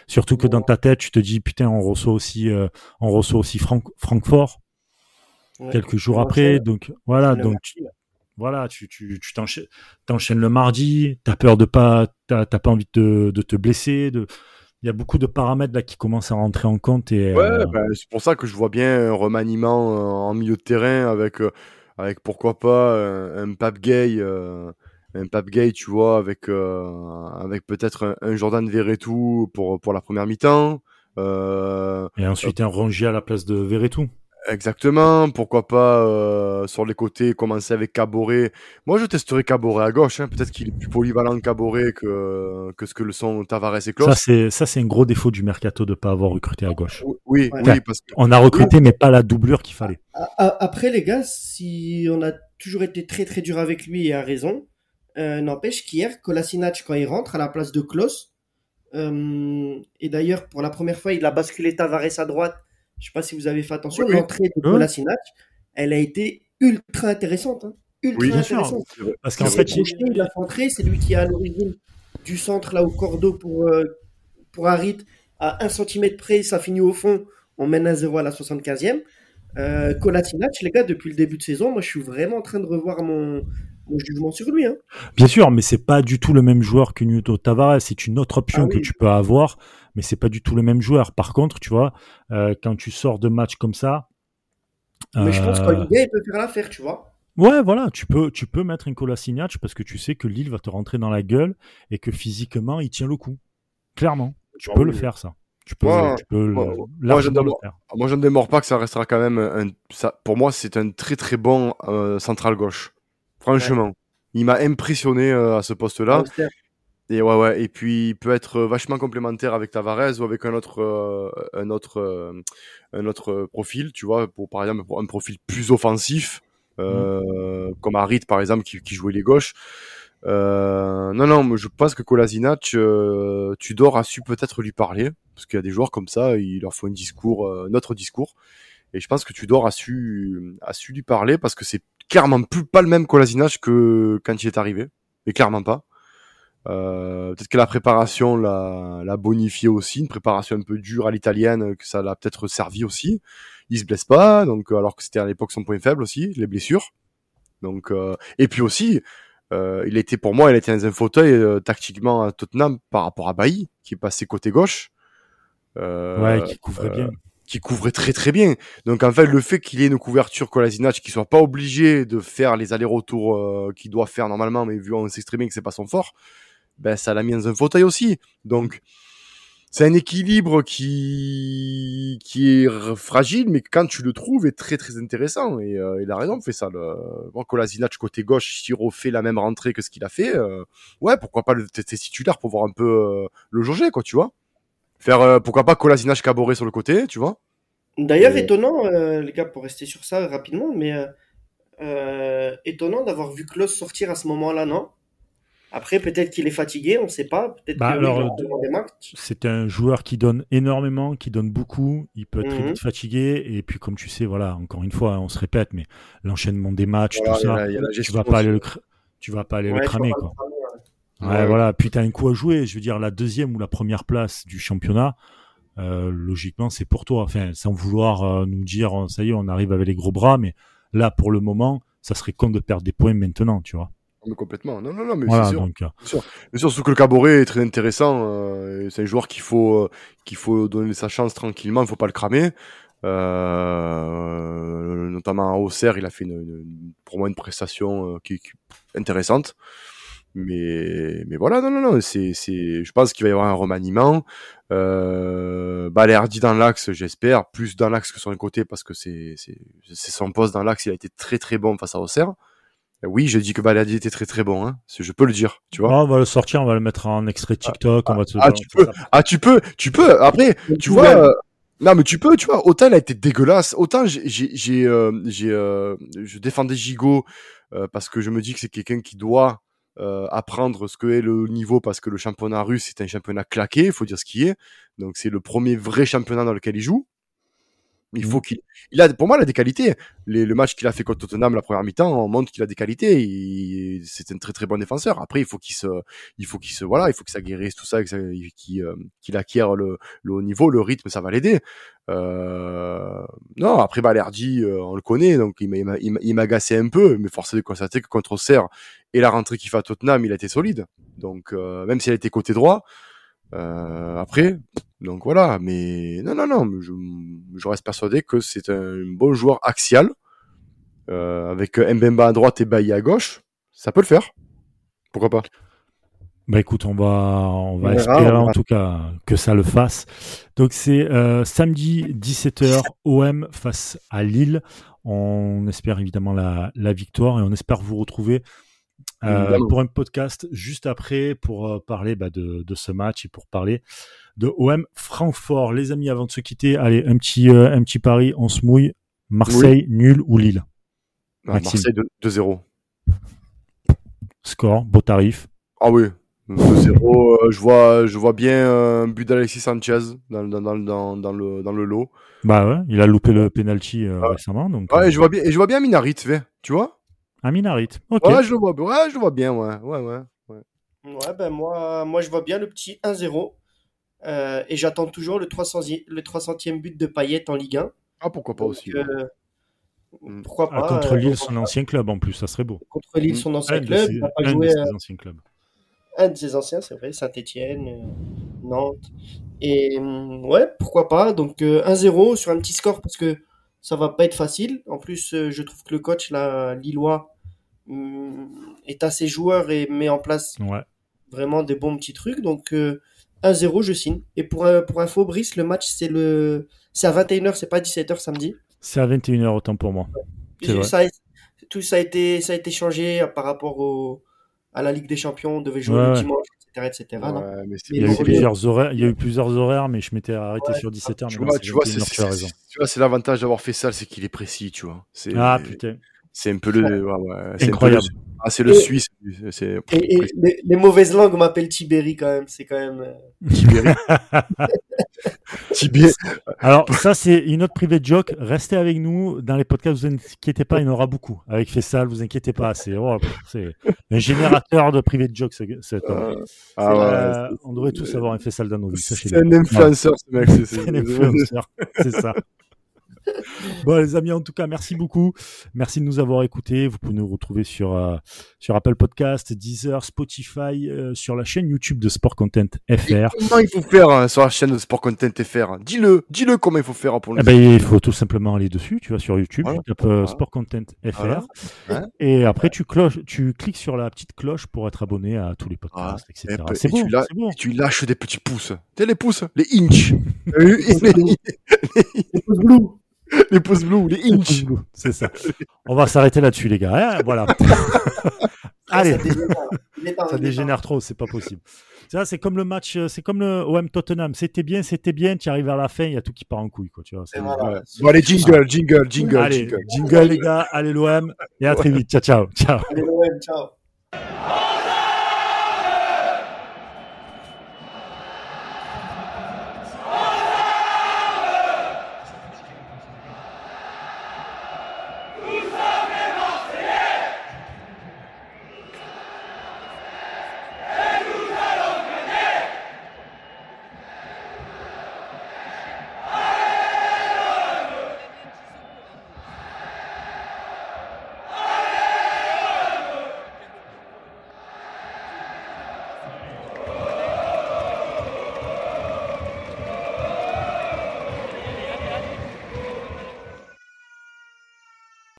Surtout que dans ta tête tu te dis putain on reçoit aussi euh, on reçoit aussi Francfort quelques jours après donc voilà donc voilà, tu tu tu t'enchaînes, le mardi, t'as peur de pas, t'as, pas envie de, de te blesser, de il y a beaucoup de paramètres là qui commencent à rentrer en compte et ouais, euh, bah, c'est pour ça que je vois bien un remaniement en milieu de terrain avec avec pourquoi pas un, Pape Gay un Pape Gay tu vois avec avec peut-être un, Jordan Verretou pour pour la première mi-temps et ensuite un Rongier à la place de Verretou Exactement, pourquoi pas euh, sur les côtés commencer avec Caboret. Moi je testerai Caboret à gauche, hein. peut-être qu'il est plus polyvalent Caboret que, que ce que le sont Tavares et Klaus. Ça c'est ça c'est un gros défaut du mercato de pas avoir recruté à gauche. Oui, oui, parce que... on a recruté mais pas la doublure qu'il fallait. Après les gars, si on a toujours été très très dur avec lui et a raison, euh, n'empêche qu'hier Kolasinac quand il rentre à la place de Klaus, euh, et d'ailleurs pour la première fois il a basculé Tavares à droite je ne sais pas si vous avez fait attention, l'entrée de Kolasinac, elle a été ultra intéressante. Hein. Ultra intéressante. Parce qu'en fait, il a fait c'est lui qui est à l'origine du centre là au cordeau pour, euh, pour Harit. À 1 cm près, ça finit au fond. On mène à 0 à la 75e. Euh, Kolasinac, les gars, depuis le début de saison, moi je suis vraiment en train de revoir mon, jugement sur lui. Hein. Bien sûr, mais c'est pas du tout le même joueur que Nuno Tavares. C'est une autre option ah que tu peux avoir mais c'est pas du tout le même joueur. Par contre, tu vois, euh, quand tu sors de matchs comme ça. Mais je pense qu'Olivier peut faire l'affaire, tu vois. Ouais, voilà, tu peux, tu peux mettre un Kolasinac parce que tu sais que Lille va te rentrer dans la gueule et que physiquement il tient le coup. Clairement, tu peux le faire ça. Tu peux, tu peux moi, moi, je ne démords pas que ça restera quand même un, ça, pour moi c'est un très très bon euh, central gauche. Franchement, il m'a impressionné euh, à ce poste-là. Et ouais, ouais. Et puis, il peut être vachement complémentaire avec Tavares ou avec un autre, euh, un autre, euh, un autre profil, tu vois, pour par exemple pour un profil plus offensif, euh, mmh. comme Harit par exemple qui, qui jouait les gauches. Euh, non, non, je pense que Kolasinac, Tudor a su peut-être lui parler, parce qu'il y a des joueurs comme ça, il leur faut un discours, notre discours. Et je pense que Tudor a su, a su lui parler parce que c'est clairement plus pas le même Kolasinac que quand il est arrivé, mais clairement pas. Euh, peut-être que la préparation l'a, l'a bonifié aussi, une préparation un peu dure à l'italienne, que ça l'a peut-être servi aussi. Il se blesse pas, donc alors que c'était à l'époque son point faible aussi, les blessures. Donc euh, et puis aussi, euh, il était pour moi, il était dans un fauteuil euh, tactiquement à Tottenham par rapport à Bailly, qui est passé côté gauche. ouais, qui couvrait bien. Qui couvrait très très bien. Donc en fait, le fait qu'il ait une couverture Kolasinac, qu'il soit pas obligé de faire les allers-retours qu'il doit faire normalement, mais vu en s'exprimer que c'est pas son fort, ben ça l'a mis dans un fauteuil aussi. Donc c'est un équilibre qui qui est fragile, mais quand tu le trouves est très très intéressant. Et euh, il a raison, fait ça. Le... Bon, Kolasinac côté gauche, s'il refait la même rentrée que ce qu'il a fait, euh, ouais, pourquoi pas le tester titulaire pour voir un peu euh, le jauger, quoi, tu vois. Faire pourquoi pas Kolasinac Caboret sur le côté, tu vois. D'ailleurs, étonnant, les gars, pour rester sur ça rapidement, mais étonnant d'avoir vu Klaus sortir à ce moment-là, non? Après, peut-être qu'il est fatigué, on ne sait pas. Peut-être bah, c'est un joueur qui donne énormément, qui donne beaucoup. Il peut être très mhm. vite fatigué. Et puis, comme tu sais, voilà, encore une fois, on se répète, mais l'enchaînement des matchs, tout ça, tu vas pas aller le, tu vas pas aller le cramer, quoi. Ouais, voilà. Puis as un coup à jouer. Je veux dire, la deuxième ou la première place du championnat, euh, logiquement, c'est pour toi. Enfin, sans vouloir euh, nous dire, ça y est, on arrive avec les gros bras, mais là, pour le moment, ça serait con de perdre des points maintenant, tu vois complètement. Non, non, non, mais c'est sûr. Donc, euh, sûr. surtout que le Caboret est très intéressant. C'est un joueur qu'il faut, qu'il faut donner sa chance tranquillement. Il faut pas le cramer. notamment à Auxerre, il a fait une, pour moi une prestation qui, est intéressante. Mais, mais voilà, non, non, non, c'est, c'est, je pense qu'il va y avoir un remaniement. Euh, Balerdi dans l'axe, j'espère, plus dans l'axe que sur un côté parce que c'est, c'est, c'est son poste dans l'axe. Il a été très très bon face à Auxerre. Oui, je dis que Baladi était très très bon, hein. je peux le dire, tu vois. on va le sortir, on va le mettre en extrait ah, TikTok, ah, on va ah, tu peux, ah, tu peux, tu peux. Après, tu vois, euh, non, mais tu peux, tu vois. Autant il a été dégueulasse, autant j'ai, j'ai, euh, j'ai, euh, je défendais Gigot parce que je me dis que c'est quelqu'un qui doit apprendre ce que est le niveau parce que le championnat russe est un championnat claqué, il faut dire ce qui est. Donc c'est le premier vrai championnat dans lequel il joue. Il faut qu'il, il a, pour moi, il a des qualités. le match qu'il a fait contre Tottenham la première mi-temps montre qu'il a des qualités. C'est un très très bon défenseur. Après, il faut qu'il se, il faut qu'il se, voilà, il faut que ça guérisse tout ça, qu'il euh, qu'il acquiert le, le, haut niveau, le rythme, ça va l'aider. Euh, non, après Balerdi, euh, on le connaît, donc il m'a agacé un peu, mais force de constater que contre Auxerre et la rentrée qu'il fait à Tottenham, il a été solide. Donc, euh, même s'il a été côté droit, après, donc voilà, mais non, non, non, je, je reste persuadé que c'est un bon joueur axial, euh, avec Mbemba à droite et Bailly à gauche, ça peut le faire. Pourquoi pas? Bah écoute, on va, on va espérer en tout cas que ça le fasse. Donc c'est euh, samedi 17h OM face à Lille. On espère évidemment la, la victoire et on espère vous retrouver euh, pour un podcast juste après pour euh, parler bah, de, de, ce match et pour parler de OM Francfort. Les amis, avant de se quitter, allez, un petit, euh, un petit pari, on se mouille. Marseille, nul ou Lille? Ah, Marseille 2-0. Score, beau tarif. Ah oui, 2-0. je, vois, je vois bien un but d'Alexis Sanchez dans, dans, dans, dans, le, dans le lot. Bah ouais, il a loupé le penalty récemment. Donc, ouais, je vois bien, et je vois bien Minarit, tu vois un Minarit. Ouais, je le vois, ouais, je vois bien, ouais. Ouais, ouais, ouais. ouais ben moi, moi, je vois bien le petit 1-0. Euh, et j'attends toujours le 300e, le 300e but de Payet en Ligue 1. Ah, pourquoi pas aussi. Euh, mm. Pourquoi ah, pas Contre euh, Lille, son ancien club en plus, ça serait beau. Contre Lille, son ancien club. il n'a pas joué. De ses anciens clubs. Un de ses anciens, c'est vrai, Saint-Etienne, Nantes. Et mm, ouais, pourquoi pas. Donc 1-0 sur un petit score parce que ça va pas être facile. En plus, euh, je trouve que le coach, là, Lillois, mm, est assez joueur et met en place vraiment des bons petits trucs. Donc, 1-0, euh, je signe. Et pour, pour info, Brice, le match, c'est le... à 21h, c'est pas 17h samedi. C'est à 21h, autant pour moi. Ça, tout ça a, été, ça a été changé par rapport au, à la Ligue des Champions. On devait jouer le dimanche etc. il, y a eu plusieurs horaires, il y a eu plusieurs horaires, mais je m'étais arrêté sur 17 h Tu, vois, tu, vois, c'est l'avantage d'avoir fait ça, c'est qu'il est précis, tu vois. Ah putain. C'est un peu le. Incroyable. Ah, c'est le Suisse. Et, les, mauvaises langues m'appellent Tiberi quand même. C'est quand même. Euh, Tiberi. *laughs* Tiberi. Alors, ça, c'est une autre privée joke. Restez avec nous dans les podcasts. Vous inquiétez pas, il y en aura beaucoup. Avec Fessal, vous inquiétez pas. C'est oh, un générateur de privée joke, cet homme. Ah, ouais, on devrait tous avoir un Fessal dans nos vies. C'est un influenceur, ce mec. C'est un influenceur. C'est ça. *laughs* bon, les amis, en tout cas, merci beaucoup. Merci de nous avoir écoutés. Vous pouvez nous retrouver sur, euh, sur Apple Podcast, Deezer, Spotify, euh, sur la chaîne YouTube de Sport Content FR. comment il faut faire hein, sur la chaîne de Sport Content FR Dis-le, dis-le comment il faut faire pour le eh ben, Il faut tout simplement aller dessus, tu vas sur YouTube, tu tapes euh, Sport Content FR. Et après, tu, cloches, tu cliques sur la petite cloche pour être abonné à tous les podcasts, etc. C'est bon, tu, lâches des petits pouces. Tu les pouces, les inch. *laughs* les, pouces bleus. *laughs* les pouces bleus, les inch. C'est ça. On va s'arrêter là-dessus, les gars. Hein, voilà. *laughs* *laughs* Allez, ça dégénère, trop, c'est pas possible. Ça, c'est comme le match, euh, c'est comme le OM Tottenham. C'était bien, c'était bien. Tu arrives à la fin, il y a tout qui part en couille, quoi. Tu vois. Bon, allez, jingle, jingle, jingle, allez, jingle. jingle, les gars. Allez, l'OM. Et à très vite. Ciao, ciao. Ciao. Allez, l'OM, ciao.